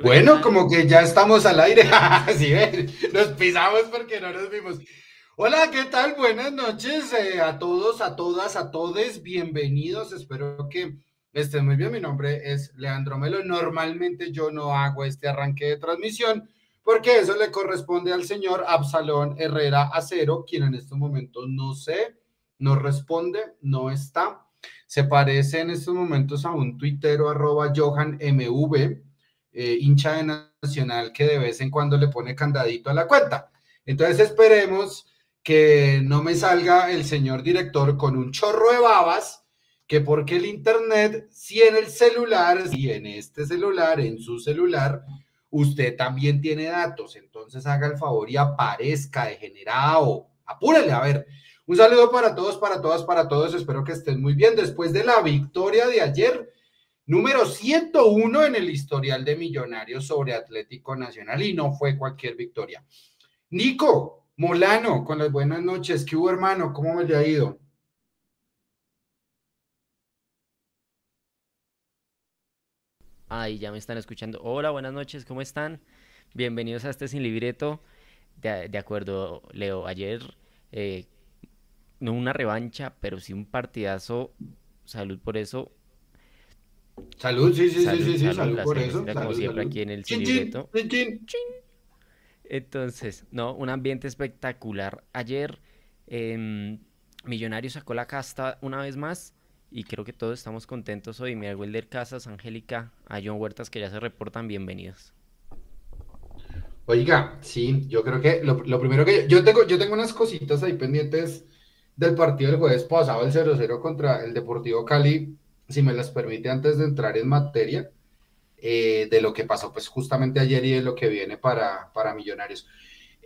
bueno, como que ya estamos al aire. sí, ven, nos pisamos porque no nos vimos. Hola, ¿qué tal? Buenas noches eh, a todos, a todas, a todos. Bienvenidos. Espero que estén muy bien. Mi nombre es Leandro Melo. Normalmente yo no hago este arranque de transmisión porque eso le corresponde al señor Absalón Herrera Acero, quien en estos momentos no sé, no responde, no está. Se parece en estos momentos a un tuitero arroba Johan eh, hincha de Nacional que de vez en cuando le pone candadito a la cuenta. Entonces esperemos que no me salga el señor director con un chorro de babas, que porque el Internet, si en el celular, si en este celular, en su celular, usted también tiene datos, entonces haga el favor y aparezca degenerado. Apúrele, a ver. Un saludo para todos, para todas, para todos. Espero que estén muy bien. Después de la victoria de ayer, número 101 en el historial de Millonarios sobre Atlético Nacional y no fue cualquier victoria. Nico Molano, con las buenas noches. ¿Qué hubo, hermano? ¿Cómo me ha ido? Ahí ya me están escuchando. Hola, buenas noches, ¿cómo están? Bienvenidos a este Sin Libreto. De, acuerdo, Leo, ayer eh, no una revancha, pero sí un partidazo. Salud por eso. Salud, sí, sí, sí, sí, salud, por eso. como siempre aquí en el chin, Entonces, no, un ambiente espectacular. Ayer eh, Millonarios sacó la casta una vez más y creo que todos estamos contentos hoy. Mira, Wilder Casas, Angélica, a John Huertas que ya se reportan, bienvenidos. Oiga, sí, yo creo que lo, primero que yo, tengo, yo tengo unas cositas ahí pendientes del partido del jueves pasado, el 0-0 contra el Deportivo Cali si me las permite, antes de entrar en materia eh, de lo que pasó pues justamente ayer y de lo que viene para, para Millonarios.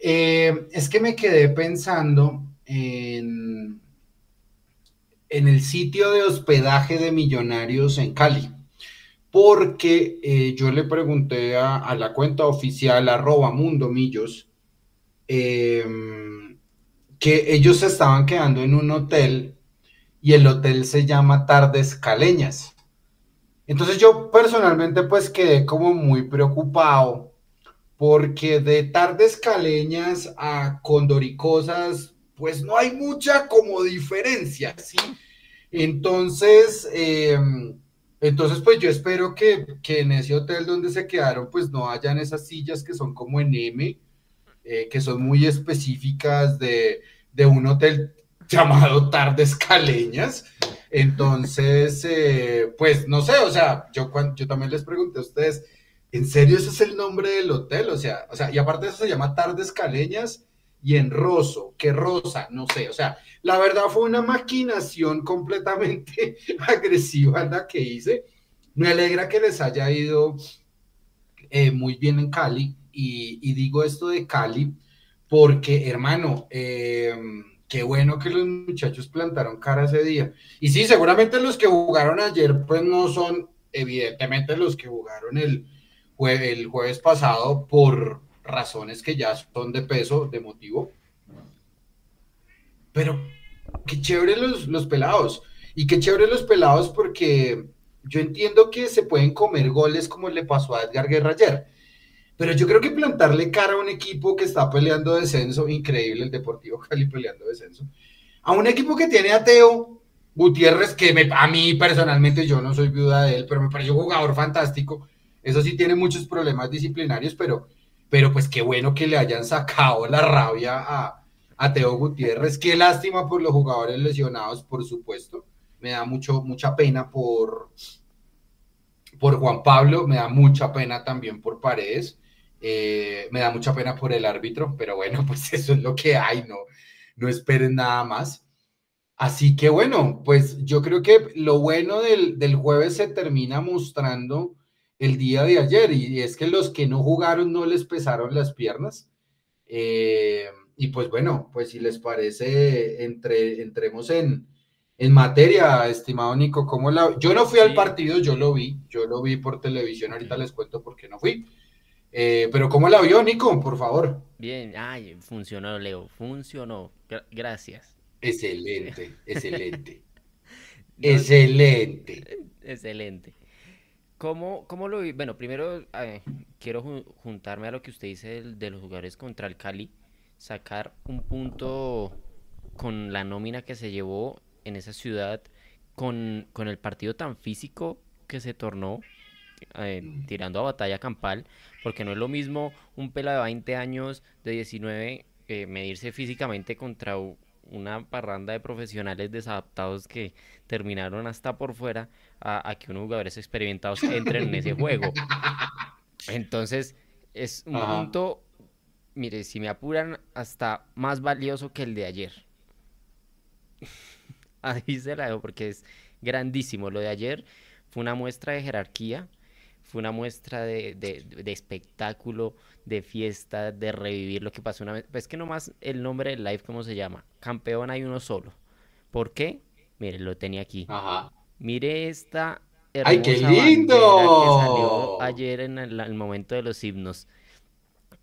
Eh, es que me quedé pensando en, en el sitio de hospedaje de Millonarios en Cali, porque eh, yo le pregunté a, la cuenta oficial arroba mundo millos que ellos se estaban quedando en un hotel y el hotel se llama Tardes Caleñas. Entonces yo personalmente pues quedé como muy preocupado porque de Tardes Caleñas a Condoricosas pues no hay mucha como diferencia, ¿sí? Entonces, em, entonces pues yo espero que, en ese hotel donde se quedaron pues no hayan esas sillas que son como en M, eh, que son muy específicas de, de un hotel llamado Tardes Caleñas. Entonces, eh, pues no sé, o sea, yo, yo también les pregunté a ustedes, ¿en serio ese es el nombre del hotel? O sea, o sea, y aparte eso se llama Tardes Caleñas y en Rosso, ¿qué rosa? No sé, o sea, la verdad fue una maquinación completamente agresiva la que hice. Me alegra que les haya ido eh, muy bien en Cali y, y, digo esto de Cali porque, hermano, eh, qué bueno que los muchachos plantaron cara ese día. Y sí, seguramente los que jugaron ayer, pues no son evidentemente los que jugaron el, el jueves pasado por razones que ya son de peso, de motivo. Pero qué chévere los, los pelados. Y qué chévere los pelados porque yo entiendo que se pueden comer goles como le pasó a Edgar Guerra ayer pero yo creo que plantarle cara a un equipo que está peleando descenso, increíble el Deportivo Cali peleando descenso, a un equipo que tiene a Teo Gutiérrez, que a mí personalmente yo no soy viuda de él, pero me pareció un jugador fantástico. Eso sí tiene muchos problemas disciplinarios, pero, pero pues qué bueno que le hayan sacado la rabia a, a Teo Gutiérrez. Qué lástima por los jugadores lesionados, por supuesto. Me da mucho, mucha pena por, por Juan Pablo, me da mucha pena también por Paredes. Eh, me da mucha pena por el árbitro, pero bueno, pues eso es lo que hay, no, no esperen nada más. Así que bueno, pues yo creo que lo bueno del, del jueves se termina mostrando el día de ayer y es que los que no jugaron no les pesaron las piernas. Eh, y pues bueno, pues si les parece, entre, entremos en, en materia, estimado Nico, ¿cómo la... Yo no fui al partido, yo lo vi, yo lo vi por televisión, ahorita les cuento por qué no fui. Eh, pero ¿cómo la vio, Nico? Por favor. Bien, ay, funcionó, Leo, funcionó. gracias. Excelente, excelente. excelente. Excelente. ¿Cómo, cómo lo vi? Bueno, primero eh, quiero ju- juntarme a lo que usted dice del- de, los jugadores contra el Cali, sacar un punto con la nómina que se llevó en esa ciudad, con, con el partido tan físico que se tornó, eh, tirando a batalla campal, porque no es lo mismo un pelado de 20 años, de 19, eh, medirse físicamente contra una parranda de profesionales desadaptados que terminaron hasta por fuera a, a que unos jugadores experimentados entren en ese juego. Entonces, es un Ajá. punto, mire, si me apuran, hasta más valioso que el de ayer. Ahí se la dejo porque es grandísimo. Lo de ayer fue una muestra de jerarquía, fue una muestra de, de- de espectáculo, de fiesta, de revivir lo que pasó una vez. Es que nomás el nombre del live, ¿cómo se llama? Campeón hay uno solo. ¿Por qué? Mire, lo tenía aquí. Ajá. Mire esta ¡Ay, qué bandera que salió lindo! ayer en el, el momento de los himnos.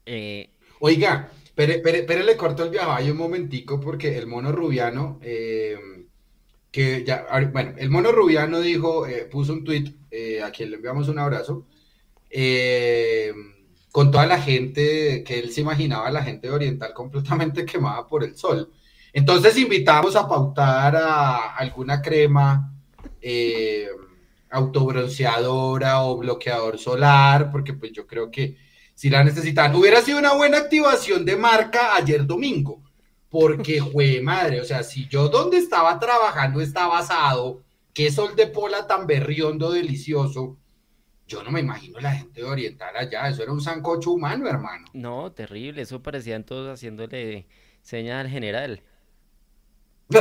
Eh, Oiga, pero, pero, pero le corto el viaje un momentico porque el mono rubiano, eh, que ya, bueno, el mono rubiano dijo, eh, puso un tweet, a quien le enviamos un abrazo, eh, con toda la gente que él se imaginaba, la gente Oriental completamente quemada por el sol. Entonces invitamos a pautar a alguna crema eh, autobronceadora o bloqueador solar, porque pues yo creo que si la necesitan. Hubiera sido una buena activación de marca ayer domingo, porque, jue madre, o sea, si yo donde estaba trabajando estaba asado, qué sol de pola tan berriondo, delicioso, yo no me imagino la gente de Oriental allá, eso era un sancocho humano, hermano. no, terrible, eso parecían todos haciéndole señal al general.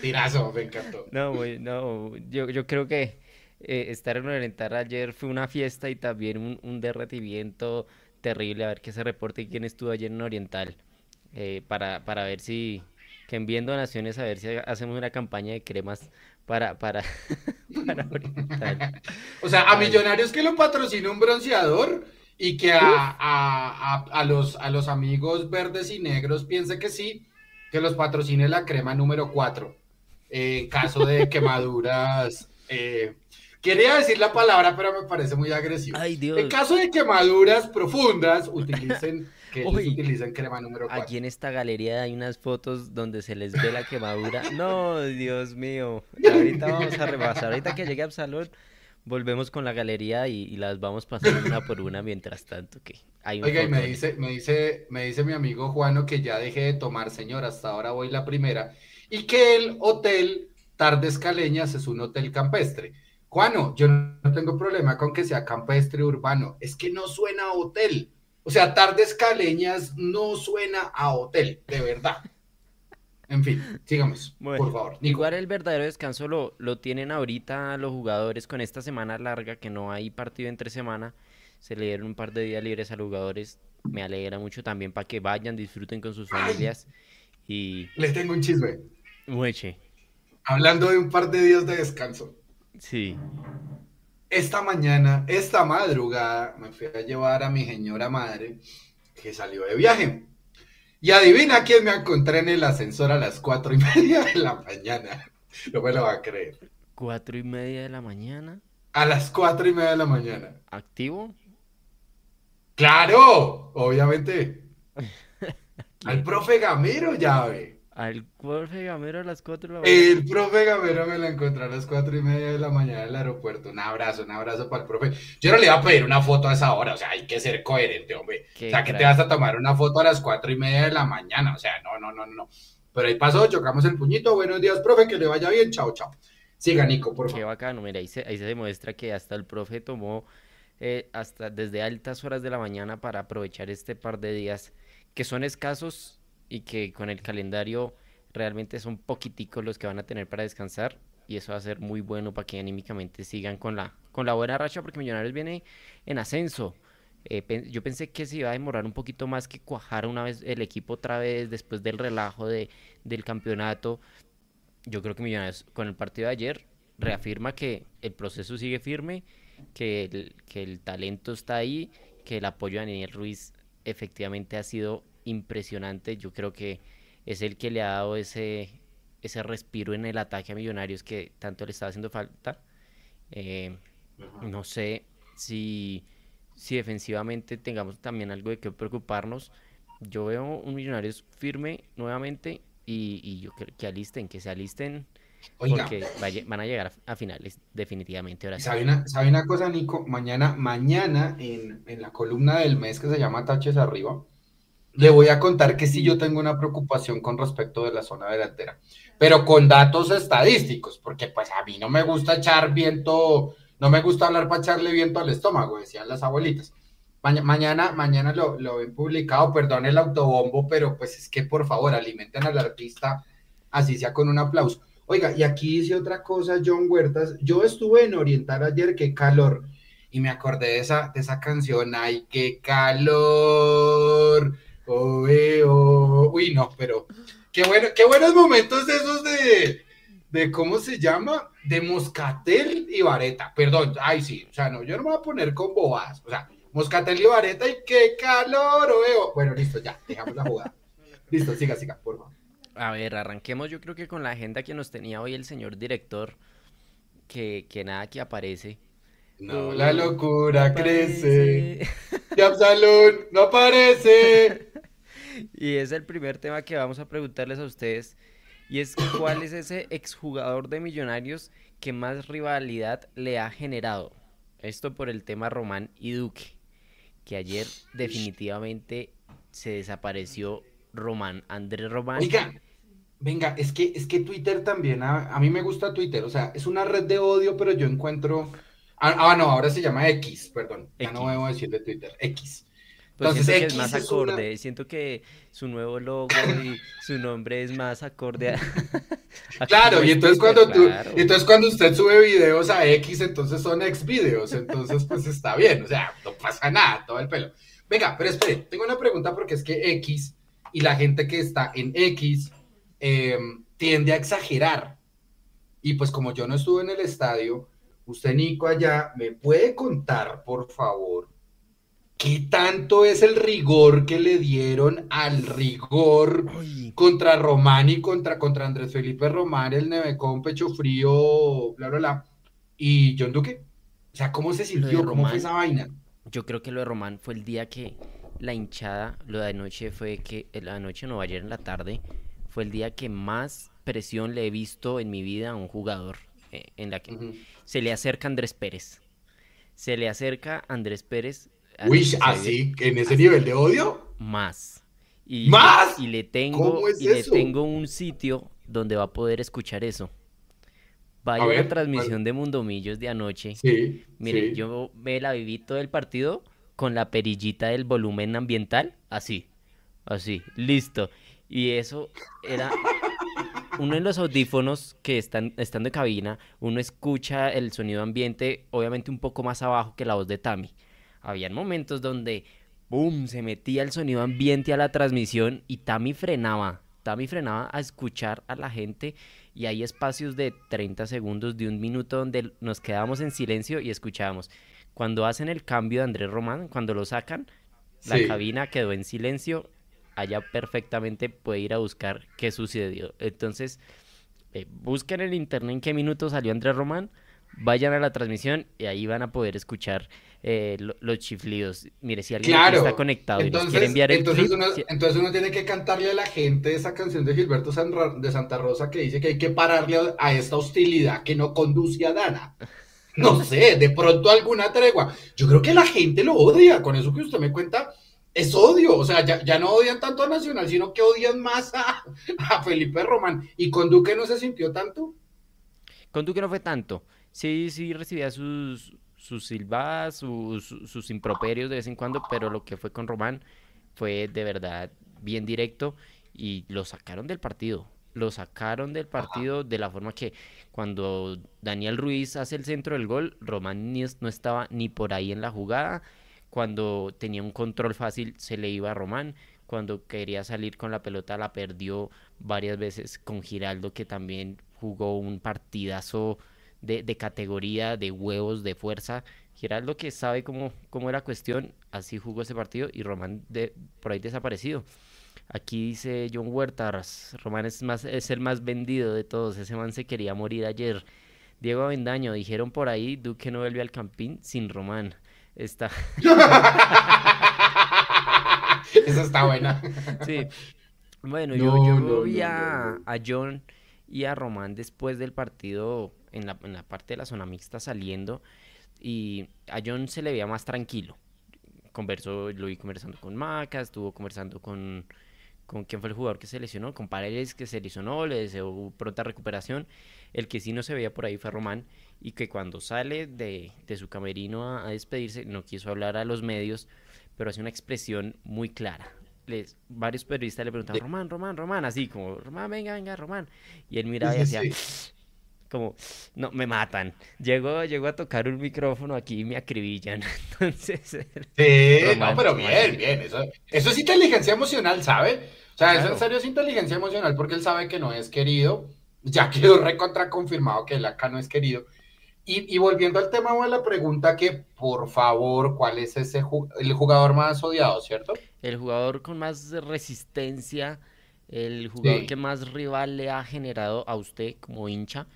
Tirazo, me encantó. No, muy- no, yo, yo creo que eh, estar en Oriental ayer fue una fiesta y también un, un derretimiento terrible. A ver qué se reporte quién estuvo ayer en Oriental. eh, para, para ver si, que envíen donaciones, a ver si hacemos una campaña de cremas para, para, para Oriental. O sea, a millonarios que lo patrocina un bronceador y que a, a, a, a los, a los amigos verdes y negros piense que sí, que los patrocine la crema número 4 en caso de quemaduras. eh, quería decir la palabra, pero me parece muy agresivo. ay, En Dios. caso de quemaduras profundas, utilicen, que Uy, utilicen crema número aquí 4. en esta galería hay unas fotos donde se les ve la quemadura. No, Dios mío. Ahorita vamos a repasar. Ahorita que llegue Absalón, volvemos con la galería y, y las vamos pasando una por una mientras tanto, que hay un Oiga, y me dice, me dice, me dice mi amigo Juano que ya dejé de tomar, señor, hasta ahora voy la primera, y que el hotel Tardes Caleñas es un hotel campestre. Juano, yo no tengo problema con que sea campestre urbano, es que no suena a hotel. O sea, Tardes Caleñas no suena a hotel, de verdad. En fin, sigamos, Bueno, por favor. Nico. igual el verdadero descanso lo, lo tienen ahorita los jugadores con esta semana larga, que no hay partido entre semana. Se le dieron un par de días libres a los jugadores. Me alegra mucho también para que vayan, disfruten con sus Ay, familias y les tengo un chisme. mueche. Hablando de un par de días de descanso. Sí. Esta mañana, esta madrugada, me fui a llevar a mi señora madre que salió de viaje. Y adivina quién me encontré en el ascensor a las cuatro y media de la mañana. No me lo va a creer. Cuatro y media de la mañana. A las cuatro y media de la mañana. ¿Activo? ¡Claro! Obviamente. Al profe Gamero, ya ve. Al Jorge Gamero a las cuatro de la mañana. El profe Gamero me lo encontré a las cuatro y media de la mañana en el aeropuerto. Un abrazo, un abrazo para el profe. Yo no le iba a pedir una foto a esa hora, o sea, hay que ser coherente, hombre. O Qué sea, que te vas a tomar una foto a las cuatro y media de la mañana, o sea, no, no, no, no. Pero ahí pasó, chocamos el puñito. Buenos días, profe, que le vaya bien. Chao, chao. Siga, Nico, por Qué favor. bacano, mira, ahí se, ahí se demuestra que hasta el profe tomó eh, hasta desde altas horas de la mañana para aprovechar este par de días que son escasos y que con el calendario realmente son poquiticos los que van a tener para descansar y eso va a ser muy bueno para que anímicamente sigan con la, con la buena racha porque Millonarios viene en ascenso. Eh, pen- yo pensé que se iba a demorar un poquito más que cuajar una vez el equipo otra vez después del relajo de, del campeonato. Yo creo que Millonarios con el partido de ayer reafirma que el proceso sigue firme, que el, que el talento está ahí, que el apoyo a Daniel Ruiz efectivamente ha sido impresionante. Yo creo que es el que le ha dado ese, ese respiro en el ataque a Millonarios que tanto le estaba haciendo falta. Eh, no sé si, si defensivamente tengamos también algo de qué preocuparnos. Yo veo un Millonarios firme nuevamente y, y yo creo que alisten, que se alisten porque van a llegar a, finales definitivamente. Ahora ¿sabe, una, ¿Sabe una cosa, Nico? Mañana, mañana en, en la columna del mes que se llama Taches Arriba, le voy a contar que sí yo tengo una preocupación con respecto de la zona delantera, pero con datos estadísticos, porque pues a mí no me gusta echar viento, no me gusta hablar para echarle viento al estómago, decían las abuelitas. mañana, mañana lo, lo he publicado, perdón el autobombo, pero pues es que por favor alimenten al artista, así sea con un aplauso. Oiga, y aquí dice otra cosa, John Huertas, yo estuve en Oriental ayer, qué calor, y me acordé de esa, de esa canción, ay, qué calor Oh, oh, Uy, no, pero qué, bueno, qué buenos momentos esos de, de, ¿cómo se llama? De Moscatel y Vareta. Perdón, ay, sí, o sea, no, yo no me voy a poner con bobadas. O sea, Moscatel y Vareta y qué calor, oh, Bueno, listo, ya, dejamos la jugada. listo, siga, siga, por favor. A ver, arranquemos yo creo que con la agenda que nos tenía hoy el señor director, que, que nada que aparece. No, la locura crece. Y Absalón no aparece. Y es el primer tema que vamos a preguntarles a ustedes. Y es cuál es ese exjugador de Millonarios que más rivalidad le ha generado. Esto por el tema Román y Duque. Que ayer definitivamente se desapareció Román, Andrés Román. Oiga, venga, es que, es que Twitter también, a, mí me gusta Twitter, o sea, es una red de odio, pero yo encuentro... Ah, ah no, ahora se llama X, perdón, ya no debo decir de Twitter, X. Pues Entonces, siento que es más acorde, siento que su nuevo logo y su nombre es más acorde a... claro, y entonces cuando tú, entonces cuando usted sube videos a X, entonces son X videos, entonces pues está bien, o sea, no pasa nada, todo el pelo. Venga, pero espere, tengo una pregunta porque es que X y la gente que está en X em, tiende a exagerar. Y pues como yo no estuve en el estadio, usted Nico allá, ¿me puede contar, por favor? ¿Qué tanto es el rigor que le dieron al rigor contra Román y contra, contra Andrés Felipe Román, el Nevecón, Pecho Frío, bla, bla, bla, y John Duque? O sea, ¿cómo se sintió? ¿Cómo fue esa vaina? Yo creo que lo de Román fue el día que la hinchada, lo de anoche fue que, la noche no, ayer en la tarde, fue el día que más presión le he visto en mi vida a un jugador, eh, en la que se le acerca Andrés Pérez. Se le acerca Andrés Pérez Uy, así, en ese nivel de odio. Más. Y, ¿Más? Y le tengo, y le tengo un sitio donde va a poder escuchar eso. Vaya a la transmisión de Mundomillos de anoche. Sí. Mire, yo me la viví todo el partido con la perillita del volumen ambiental, así, así, listo. Y eso era uno de los audífonos que están estando en cabina, uno escucha el sonido ambiente, obviamente un poco más abajo que la voz de Tami habían momentos donde, ¡boom!, se metía el sonido ambiente a la transmisión y Tami frenaba. Tami frenaba a escuchar a la gente y hay espacios de 30 segundos, de un minuto donde nos quedábamos en silencio y escuchábamos. Cuando hacen el cambio de Andrés Román, cuando lo sacan, la cabina quedó en silencio, allá perfectamente puede ir a buscar qué sucedió. Entonces, eh, busquen en el internet en qué minuto salió Andrés Román, vayan a la transmisión y ahí van a poder escuchar eh, los chiflidos. Mire, si alguien está conectado y nos quiere enviar el entonces, uno, entonces uno tiene que cantarle a la gente esa canción de Gilberto de Santa Rosa que dice que hay que pararle a esta hostilidad que no conduce a Dana. No sé, de pronto alguna tregua. Yo creo que la gente lo odia, con eso que usted me cuenta, es odio. O sea, ya, no odian tanto a Nacional, sino que odian más a, a Felipe Román. ¿Y con Duque no se sintió tanto? Con Duque no fue tanto. Sí, sí recibía sus, sus silbadas, sus, sus improperios de vez en cuando, pero lo que fue con Román fue de verdad bien directo y lo sacaron del partido. Lo sacaron del partido de la forma que cuando Daniel Ruiz hace el centro del gol, Román no estaba ni por ahí en la jugada. Cuando tenía un control fácil se le iba a Román. Cuando quería salir con la pelota la perdió varias veces con Giraldo que también jugó un partidazo de, categoría, de huevos, de fuerza. Giraldo que sabe cómo, cómo era cuestión, así jugó ese partido y Román de, por ahí desaparecido. Aquí dice John Huertas, Román es, más, es el más vendido de todos, ese man se quería morir ayer. Diego Avendaño, dijeron por ahí, Duque no vuelve al Campín sin Román. Está... Esa está buena. Sí. Bueno, yo, yo vi a, a John y a Román después del partido en la, en la parte de la zona mixta saliendo y a John se le veía más tranquilo. Conversó, lo vi conversando con Maca, estuvo conversando con, con quién fue el jugador que se lesionó, con Paredes que se lesionó, le deseó pronta recuperación. El que sí no se veía por ahí fue Román y que cuando sale de, de su camerino a, a, despedirse no quiso hablar a los medios, pero hace una expresión muy clara. Les, varios periodistas le preguntaban, Román, Román, Román, así como, Román, venga, venga, Román. Y él miraba y decía, sí como, no, me matan. Llego, llego a tocar un micrófono aquí y me acribillan. Entonces. Sí, no, pero bien, bien. Eso, eso es inteligencia emocional, ¿sabe? O sea, claro. eso en serio es inteligencia emocional porque él sabe que no es querido. Ya quedó recontra confirmado que él acá no es querido. Y, y, volviendo al tema o a la pregunta que, por favor, ¿cuál es ese el jugador más odiado, cierto? El jugador con más resistencia, el jugador sí. que más rival le ha generado a usted como hincha.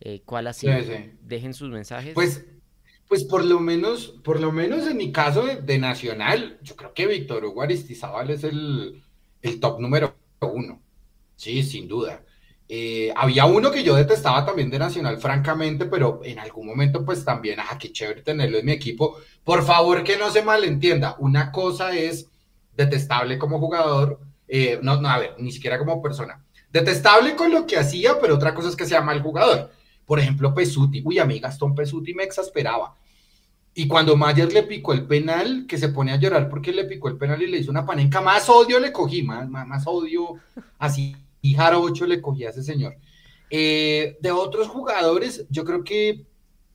Eh, ¿Cuál ha sido? Sí, sí. Dejen sus mensajes. Pues, pues por lo menos, por lo menos en mi caso de, de Nacional, yo creo que Víctor Hugo Aristizábal es el, el, top número uno. Sí, sin duda. Eh, había uno que yo detestaba también de Nacional, francamente, pero en algún momento, pues también, ah, qué chévere tenerlo en mi equipo. Por favor, que no se malentienda. Una cosa es detestable como jugador, eh, no, no, a ver, ni siquiera como persona. Detestable con lo que hacía, pero otra cosa es que sea mal jugador. Por ejemplo, Pesuti. Uy, a mí Gastón Pesuti me exasperaba. Y cuando Mayer le picó el penal, que se pone a llorar porque le picó el penal y le hizo una panenca, más odio le cogí, más, más, odio, así, y ocho le cogí a ese señor. Eh, de otros jugadores, yo creo que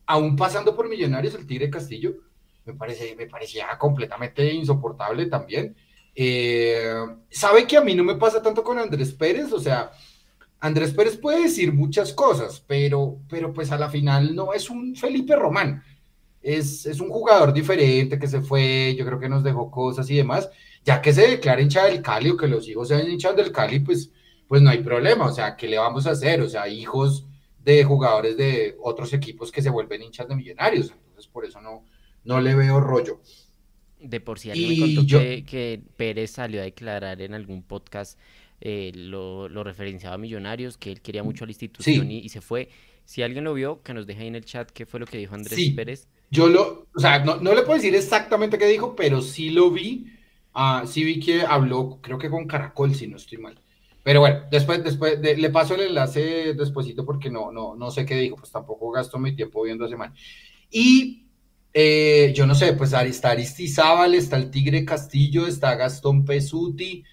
aún pasando por Millonarios, el Tigre Castillo, me, parece, me parecía completamente insoportable también. Eh, Sabe que a mí no me pasa tanto con Andrés Pérez, o sea, Andrés Pérez puede decir muchas cosas, pero, pero pues a la final no es un Felipe Román. Es, es, un jugador diferente que se fue, yo creo que nos dejó cosas y demás. Ya que se declara hincha del Cali o que los hijos sean hinchas del Cali, pues, pues no hay problema. O sea, ¿qué le vamos a hacer? O sea, hijos de jugadores de otros equipos que se vuelven hinchas de millonarios. Entonces, por eso no, no le veo rollo. De por si alguien me contó yo... que, que Pérez salió a declarar en algún podcast eh, lo, lo, referenciaba a Millonarios, que él quería mucho a la institución sí. y, y, se fue. Si alguien lo vio, que nos deje ahí en el chat qué fue lo que dijo Andrés sí. Pérez. Yo lo, o sea, no, no, le puedo decir exactamente qué dijo, pero sí lo vi. Uh, sí vi que habló, creo que con Caracol, si no estoy mal. Pero bueno, después, después de, le paso el enlace despuesito porque no, no, no sé qué dijo, pues tampoco gasto mi tiempo viendo ese man. Y eh, yo no sé, pues está Aristizábal, está el Tigre Castillo, está Gastón Pesuti,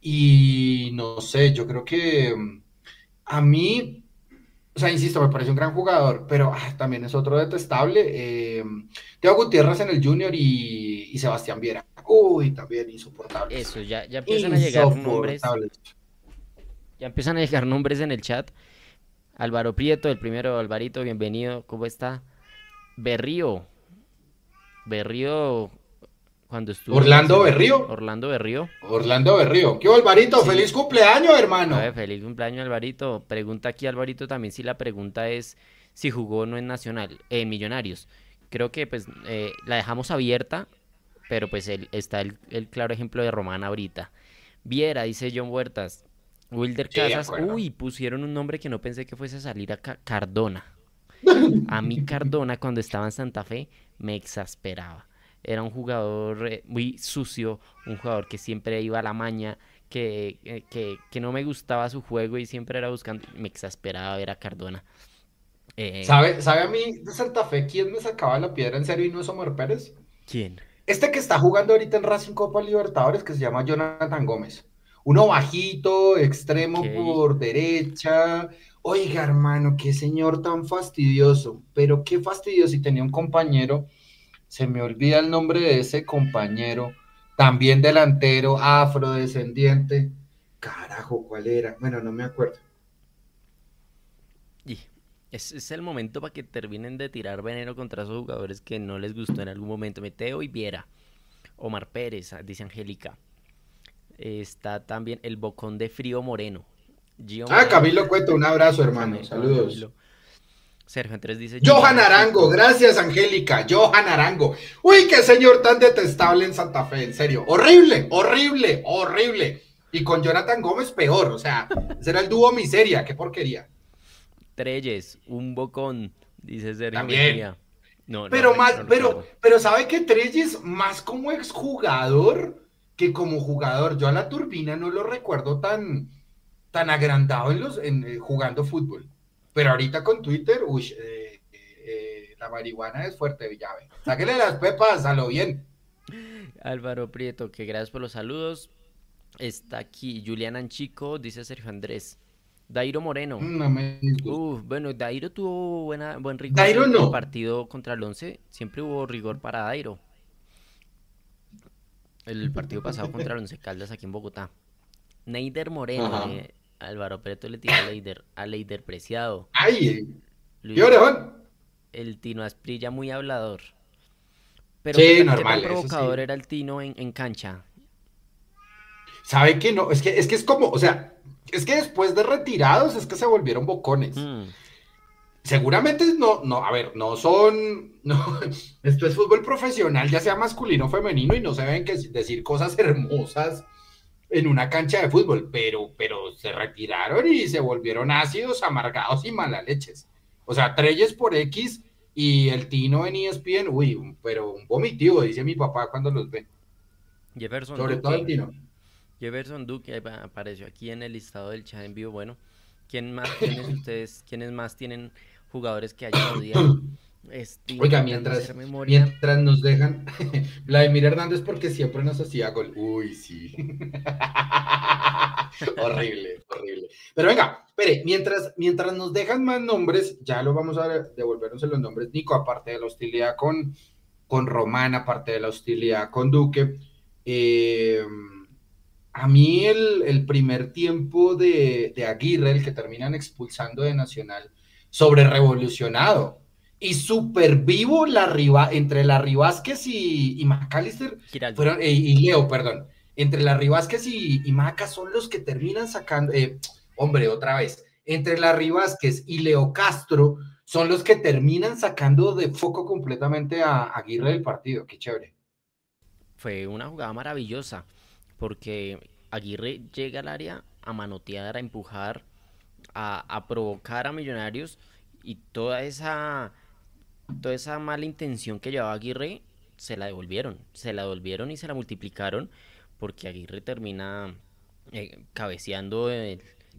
y no sé, yo creo que mm, a mí, o sea, insisto, me parece un gran jugador, pero ah, también es otro detestable. Eh, Teo Gutiérrez en el Junior y, y, Sebastián Viera. Uy, también insoportable. Eso, ya, ya empiezan a llegar nombres. Ya empiezan a llegar nombres en el chat. Álvaro Prieto, el primero, Alvarito, bienvenido. ¿Cómo está? Berrío. Berrío cuando estuvo Orlando Berrío. Orlando Berrío. Orlando Berrío. ¿Qué Alvarito? Sí. Feliz cumpleaños, hermano. Ver, feliz cumpleaños, Alvarito. Pregunta aquí Alvarito también si la pregunta es si jugó o no en Nacional, en eh, Millonarios. Creo que pues eh, la dejamos abierta, pero pues el, está el, el, claro ejemplo de Román ahorita. Viera, dice John Huertas. Wilder Casas, sí, uy, pusieron un nombre que no pensé que fuese a salir a Cardona. A mí Cardona cuando estaba en Santa Fe me exasperaba era un jugador eh, muy sucio, un jugador que siempre iba a la maña, que, eh, que, que, no me gustaba su juego y siempre era buscando, me exasperaba ver a Cardona. Eh... ¿Sabe, ¿Sabe a mí de Santa Fe quién me sacaba la piedra en serio y no es Omar Pérez? ¿Quién? Este que está jugando ahorita en Racing Copa Libertadores, que se llama Jonathan Gómez. Uno bajito, extremo por derecha. Oiga, hermano, qué señor tan fastidioso. Pero qué fastidioso. Y tenía un compañero se me olvida el nombre de ese compañero, también delantero, afrodescendiente. Carajo, ¿cuál era? Bueno, no me acuerdo. Y es, es el momento para que terminen de tirar veneno contra esos jugadores que no les gustó en algún momento. Meteo y Viera. Omar Pérez, dice Angélica. Está también el Bocón de Frío Moreno. ah, Camilo Cueto, un abrazo, hermano. Saludos. Sergio Andrés dice. Johan Arango, gracias Angélica. Johan Arango. Uy, qué señor tan detestable en Santa Fe, en serio. Horrible, horrible, horrible. Y con Jonathan Gómez peor, o sea, será el dúo miseria, qué porquería. Treyes, un bocón, dice Sergio. También. No, pero más, pero, pero sabe que Treyes más como exjugador que como jugador. Yo a la turbina no lo recuerdo tan, tan agrandado en los, en, eh, jugando fútbol. Pero ahorita con Twitter, uy, eh, eh, la marihuana es fuerte, Villave. Sáquele las pepas, a lo bien. Álvaro Prieto, que gracias por los saludos. Está aquí Julián Anchico, dice Sergio Andrés. Dairo Moreno. Mm, bueno, Dairo tuvo buena, buen rigor Dairo en no. el partido contra el 11. Siempre hubo rigor para Dairo. El partido pasado contra el 11 Caldas aquí en Bogotá. Neider Moreno, eh, Álvaro Preto le tiró a Leider, a Leider Preciado. ¡Ay! Luis! El Tino Asprilla muy hablador. Pero sí, ¿qué, normal. ¿qué provocador sí. era el Tino en, en, cancha? ¿Sabe que no? Es que, es que es como, o sea, es que después de retirados es que se volvieron bocones. Mm. Seguramente no, no, a ver, no son, no, esto es fútbol profesional, ya sea masculino o femenino, y no se ven que decir cosas hermosas en una cancha de fútbol, pero, pero se retiraron y se volvieron ácidos, amargados y malaleches. O sea, Treyes por X y el Tino en ESPN, uy, pero un vomitivo, dice mi papá cuando los ve. Jefferson Sobre Duque, todo el Tino. Jefferson Duque apareció aquí en el listado del chat en vivo. Bueno, ¿quién más, quiénes ustedes, quiénes más tienen jugadores que hayan odiado? Oiga, mientras, mientras nos dejan, Vladimir Hernández porque siempre nos hacía gol. Uy, sí. horrible, horrible. Pero venga, espere, mientras, mientras nos dejan más nombres, ya lo vamos a devolvernos en los nombres, Nico, aparte de la hostilidad con, con Román, aparte de la hostilidad con Duque. Eh, a mí el, el primer tiempo de, de, Aguirre, el que terminan expulsando de Nacional, sobre revolucionado y súper vivo la riva, entre la Rivásquez y, y McAllister fueron, eh, y Leo, perdón, entre la Rivásquez y, y Maca son los que terminan sacando, eh, hombre, otra vez, entre la Rivásquez y Leo Castro son los que terminan sacando de foco completamente a, a Aguirre del partido, qué chévere. Fue una jugada maravillosa, porque Aguirre llega al área a manotear, a empujar, a, a provocar a Millonarios y toda esa toda esa mala intención que llevaba Aguirre se la devolvieron, se la devolvieron y se la multiplicaron porque Aguirre termina eh, cabeceando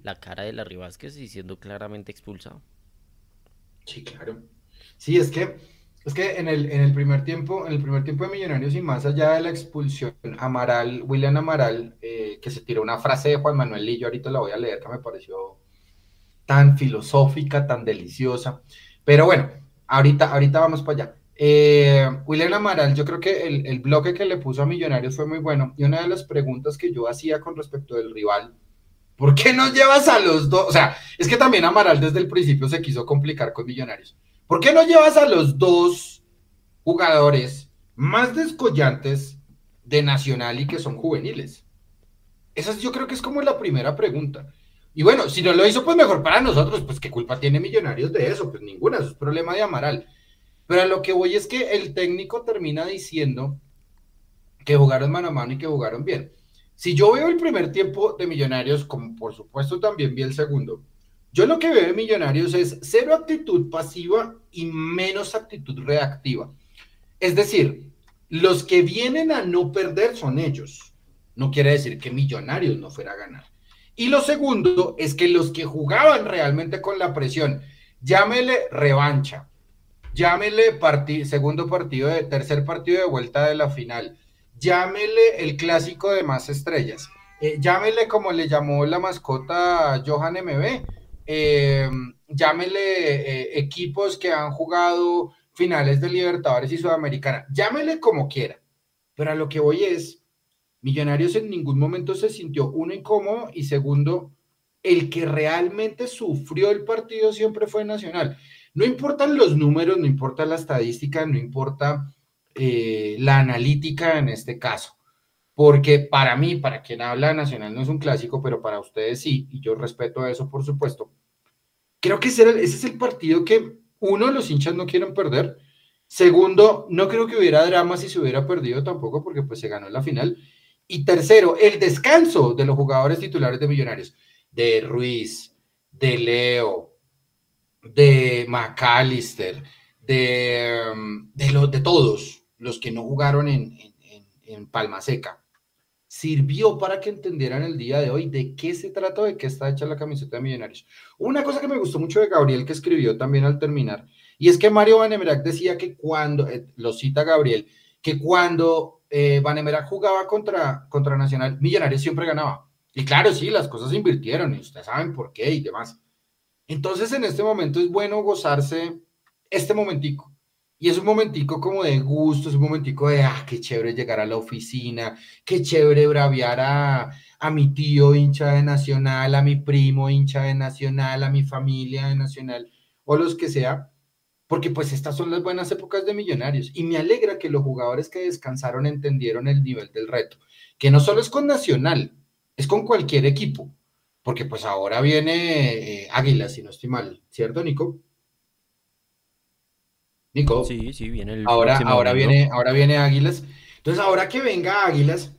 la cara de la Rivasquez y siendo claramente expulsado. Sí, claro. Sí, es que es que en el, en el primer tiempo, en el primer tiempo de Millonarios y más allá de la expulsión, Amaral, William Amaral, eh, que se tiró una frase de Juan Manuel Lillo, ahorita la voy a leer, que me pareció tan filosófica, tan deliciosa. Pero bueno, ahorita, ahorita vamos para allá. Eh, William Amaral, yo creo que el, el, bloque que le puso a Millonarios fue muy bueno. Y una de las preguntas que yo hacía con respecto del rival, ¿por qué no llevas a los dos? O sea, es que también Amaral desde el principio se quiso complicar con Millonarios. ¿Por qué no llevas a los dos jugadores más descollantes de Nacional y que son juveniles? Esa yo creo que es como la primera pregunta. Y bueno, si no lo hizo, pues mejor para nosotros, pues qué culpa tiene Millonarios de eso, pues ninguna, eso es problema de Amaral. Pero a lo que voy es que el técnico termina diciendo que jugaron mano a mano y que jugaron bien. Si yo veo el primer tiempo de Millonarios, como por supuesto también vi el segundo, yo lo que veo de Millonarios es cero actitud pasiva y menos actitud reactiva. Es decir, los que vienen a no perder son ellos. No quiere decir que Millonarios no fuera a ganar. Y lo segundo es que los que jugaban realmente con la presión, llámele revancha, llámele partid segundo partido de tercer partido de vuelta de la final, llámele el clásico de más estrellas, eh, llámele como le llamó la mascota Johan MB, eh, llámele eh, equipos que han jugado finales de Libertadores y Sudamericana, llámele como quiera, pero a lo que voy es, Millonarios en ningún momento se sintió uno incómodo y segundo, el que realmente sufrió el partido siempre fue Nacional. No importan los números, no importa la estadística, no importa eh, la analítica en este caso, porque para mí, para quien habla Nacional no es un clásico, pero para ustedes sí, y yo respeto eso, por supuesto. Creo que ese, es el partido que, uno, los hinchas no quieren perder. Segundo, no creo que hubiera drama si se hubiera perdido tampoco, porque pues se ganó en la final. Y tercero, el descanso de los jugadores titulares de Millonarios, de Ruiz, de Leo, de McAllister, de, de, los, de todos los que no jugaron en, en, en Palma Seca sirvió para que entendieran el día de hoy de qué se trata, de qué está hecha la camiseta de Millonarios. Una cosa que me gustó mucho de Gabriel, que escribió también al terminar, y es que Mario Vanemerac decía que cuando, eh, lo cita Gabriel, que cuando eh, Vanemerac jugaba contra, contra Nacional, Millonarios siempre ganaba. Y claro, sí, las cosas se invirtieron y ustedes saben por qué y demás. Entonces, en este momento es bueno gozarse este momentico y es un momentico como de gusto, es un momentico de, ah, qué chévere llegar a la oficina, qué chévere braviar a, a mi tío hincha de Nacional, a mi primo hincha de Nacional, a mi familia de Nacional, o los que sea, porque pues estas son las buenas épocas de Millonarios. Y me alegra que los jugadores que descansaron entendieron el nivel del reto, que no solo es con Nacional, es con cualquier equipo, porque pues ahora viene eh, Águila, si no estoy mal, ¿cierto, Nico? Nico. Sí, sí, viene el ahora, ahora viene, ahora viene Águilas. Entonces, ahora que venga Águilas,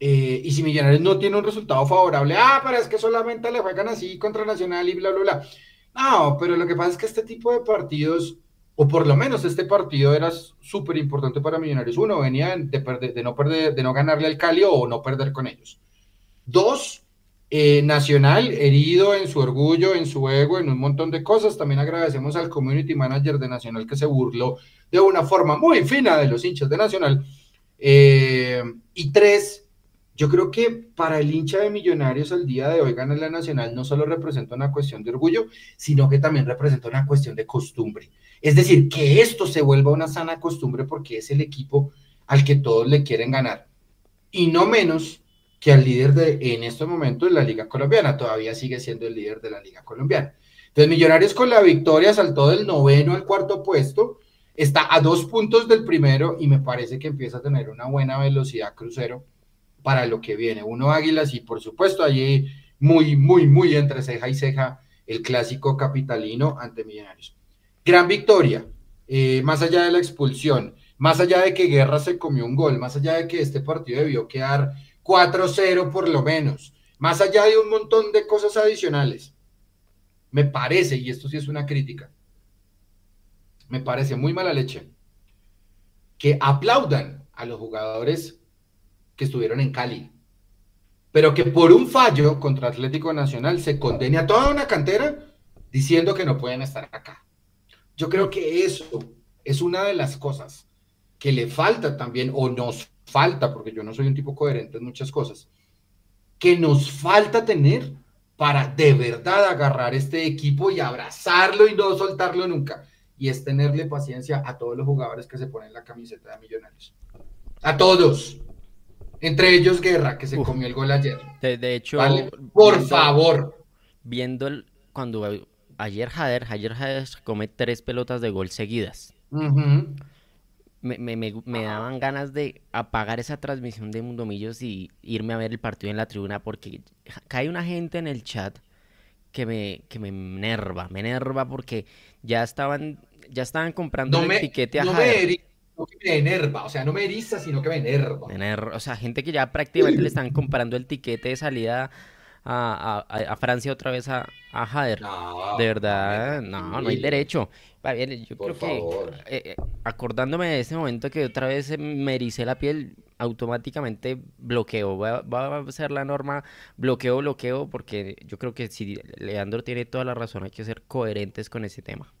eh, y si Millonarios no tiene un resultado favorable, ah, pero es que solamente le juegan así contra Nacional y bla, bla, bla. No, pero lo que pasa es que este tipo de partidos, o por lo menos este partido era súper importante para Millonarios. Uno, venía de, perder, de, no perder, de no ganarle al Cali o no perder con ellos. Dos, eh, Nacional, herido en su orgullo, en su ego, en un montón de cosas. También agradecemos al community manager de Nacional que se burló de una forma muy fina de los hinchas de Nacional. Eh, y tres, yo creo que para el hincha de Millonarios al día de hoy ganar la Nacional no solo representa una cuestión de orgullo, sino que también representa una cuestión de costumbre. Es decir, que esto se vuelva una sana costumbre porque es el equipo al que todos le quieren ganar. Y no menos que al líder de, en este momento de la Liga Colombiana, todavía sigue siendo el líder de la Liga Colombiana. Entonces, Millonarios con la victoria saltó del noveno al cuarto puesto, está a dos puntos del primero y me parece que empieza a tener una buena velocidad crucero para lo que viene. Uno Águilas y por supuesto allí muy, muy, muy entre ceja y ceja el clásico capitalino ante Millonarios. Gran victoria, eh, más allá de la expulsión, más allá de que Guerra se comió un gol, más allá de que este partido debió quedar 4-0 por lo menos, más allá de un montón de cosas adicionales. Me parece, y esto sí es una crítica, me parece muy mala leche que aplaudan a los jugadores que estuvieron en Cali, pero que por un fallo contra Atlético Nacional se condene a toda una cantera diciendo que no pueden estar acá. Yo creo que eso es una de las cosas que le falta también o nos falta, porque yo no soy un tipo coherente en muchas cosas, que nos falta tener para de verdad agarrar este equipo y abrazarlo y no soltarlo nunca. Y es tenerle paciencia a todos los jugadores que se ponen la camiseta de Millonarios. A todos. Entre ellos Guerra, que se comió el gol ayer. De, hecho, por favor. Viendo el, cuando ayer Jader, ayer Jader come tres pelotas de gol seguidas. Me, me, me, daban ganas de apagar esa transmisión de Mundomillos y irme a ver el partido en la tribuna porque cae una gente en el chat que me, que me enerva, me enerva porque ya estaban, ya estaban comprando el etiquete a no me, no me enerva, o sea, no me eriza, sino que me enerva. o sea, gente que ya prácticamente le están comprando el tiquete de salida a, a, Francia otra vez a, a Jader. de verdad, no, no hay derecho. Yo creo que eh, eh, acordándome de ese momento que otra vez me ericé la piel, automáticamente bloqueo. Va, va, a ser la norma bloqueo, bloqueo, porque yo creo que si Leandro tiene toda la razón, hay que ser coherentes con ese tema.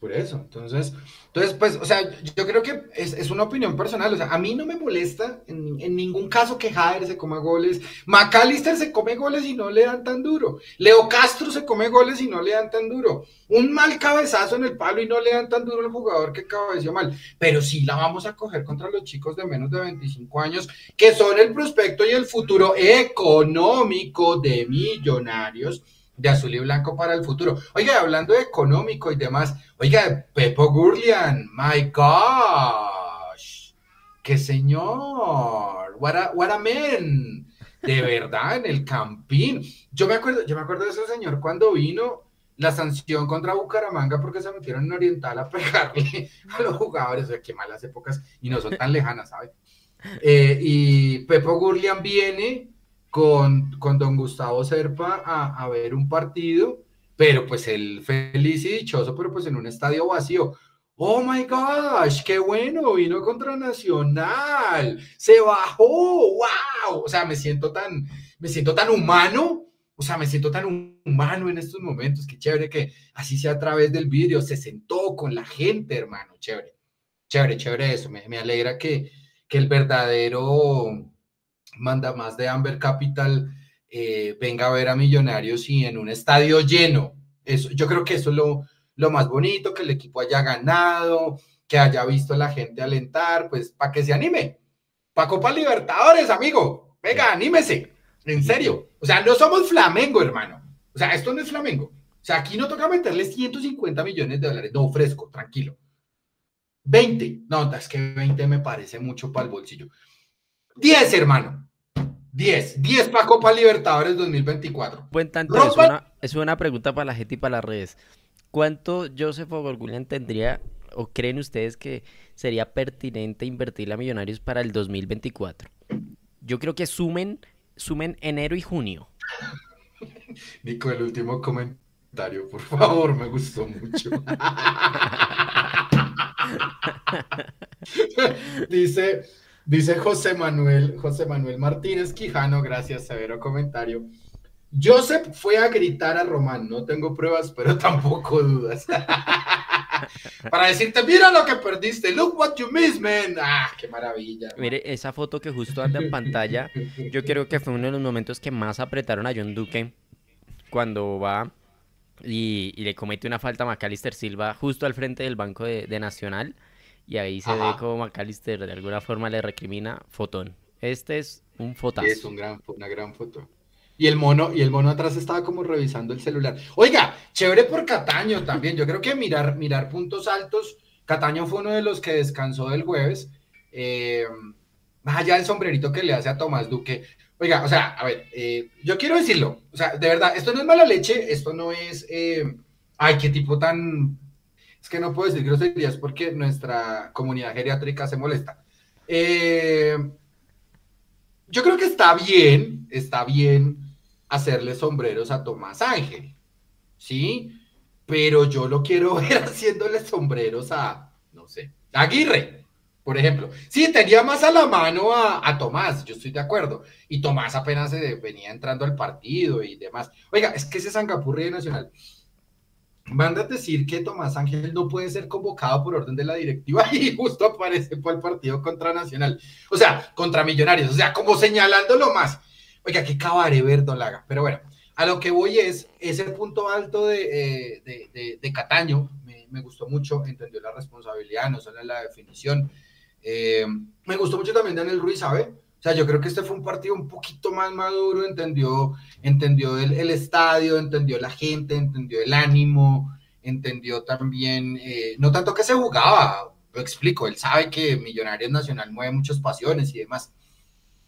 Por eso, entonces, entonces, pues, o sea, yo creo que es, una opinión personal, o sea, a mí no me molesta en, ningún caso que Jader se coma goles, McAllister se come goles y no le dan tan duro, Leo Castro se come goles y no le dan tan duro, un mal cabezazo en el palo y no le dan tan duro al jugador que cabeció mal, pero sí la vamos a coger contra los chicos de menos de 25 años, que son el prospecto y el futuro económico de millonarios, de azul y blanco para el futuro. Oiga, hablando de económico y demás, oiga, Pepo Gurlian, my gosh, qué señor, what a, what man, de verdad, en el Campín. Yo me acuerdo, yo me acuerdo de ese señor cuando vino la sanción contra Bucaramanga porque se metieron en Oriental a pegarle a los jugadores, o sea, qué malas épocas, y no son tan lejanas, ¿sabes? Eh, y Pepo Gurlian viene con, con don Gustavo Serpa a, a, ver un partido, pero pues él feliz y dichoso, pero pues en un estadio vacío. Oh my gosh, qué bueno, vino contra Nacional, se bajó, wow, o sea, me siento tan, me siento tan humano, o sea, me siento tan humano en estos momentos, qué chévere que así sea a través del vídeo, se sentó con la gente, hermano, chévere, chévere, chévere eso, me, me alegra que, que el verdadero manda más de Amber Capital eh, venga a ver a Millonarios y en un estadio lleno. Eso, yo creo que eso es lo, lo más bonito, que el equipo haya ganado, que haya visto a la gente alentar, pues para que se anime. Para Copa Libertadores, amigo. Venga, anímese. En serio. O sea, no somos Flamengo, hermano. O sea, esto no es Flamengo. O sea, aquí no toca meterle 150 millones de dólares. No, fresco, tranquilo. 20. No, es que 20 me parece mucho para el bolsillo. 10, hermano. 10, 10 para Copa Libertadores 2024. Buen tanto, es una, es una, pregunta para la gente y para las redes. ¿Cuánto Joseph Ogorgulian tendría o creen ustedes que sería pertinente invertir a Millonarios para el 2024? Yo creo que sumen, sumen enero y junio. Nico, el último comentario, por favor, me gustó mucho. Dice, Dice José Manuel, José Manuel Martínez Quijano, gracias, severo comentario. Joseph fue a gritar a Román, no tengo pruebas, pero tampoco dudas. Para decirte, mira lo que perdiste, look what you missed, man. Ah, qué maravilla. Mire, esa foto que justo anda en pantalla, yo creo que fue uno de los momentos que más apretaron a John Duque cuando va y, le comete una falta a Macalister Silva justo al frente del banco de, de Nacional y ahí se ve como McAllister de alguna forma le recrimina fotón. Este es un fotazo. Es un gran, una gran foto. Y el mono, y el mono atrás estaba como revisando el celular. Oiga, chévere por Cataño también. Yo creo que mirar, mirar puntos altos. Cataño fue uno de los que descansó del jueves. Eh, más allá del sombrerito que le hace a Tomás Duque. Oiga, o sea, a ver, eh, yo quiero decirlo. O sea, de verdad, esto no es mala leche, esto no es. Eh, ay, qué tipo tan es que no puedo decir groserías porque nuestra comunidad geriátrica se molesta. Eh, yo creo que está bien, está bien hacerle sombreros a Tomás Ángel, ¿sí? Pero yo lo quiero ver haciéndole sombreros a, no sé, Aguirre, por ejemplo. Sí, tenía más a la mano a, Tomás, yo estoy de acuerdo. Y Tomás apenas se venía entrando al partido y demás. Oiga, es que ese Sangapurri de Nacional Manda a decir que Tomás Ángel no puede ser convocado por orden de la directiva y justo aparece por el partido contra Nacional. O sea, contra Millonarios. O sea, como señalándolo más. Oiga, qué cabaré verdolaga. Pero bueno, a lo que voy es ese punto alto de, eh, de, de, Cataño. Me, me, gustó mucho, entendió la responsabilidad, no solo la definición. Eh, me gustó mucho también Daniel Ruiz, ¿sabe? O sea, yo creo que este fue un partido un poquito más maduro, entendió, entendió el, el estadio, entendió la gente, entendió el ánimo, entendió también, eh, no tanto que se jugaba, lo explico, él sabe que Millonarios Nacional mueve muchas pasiones y demás.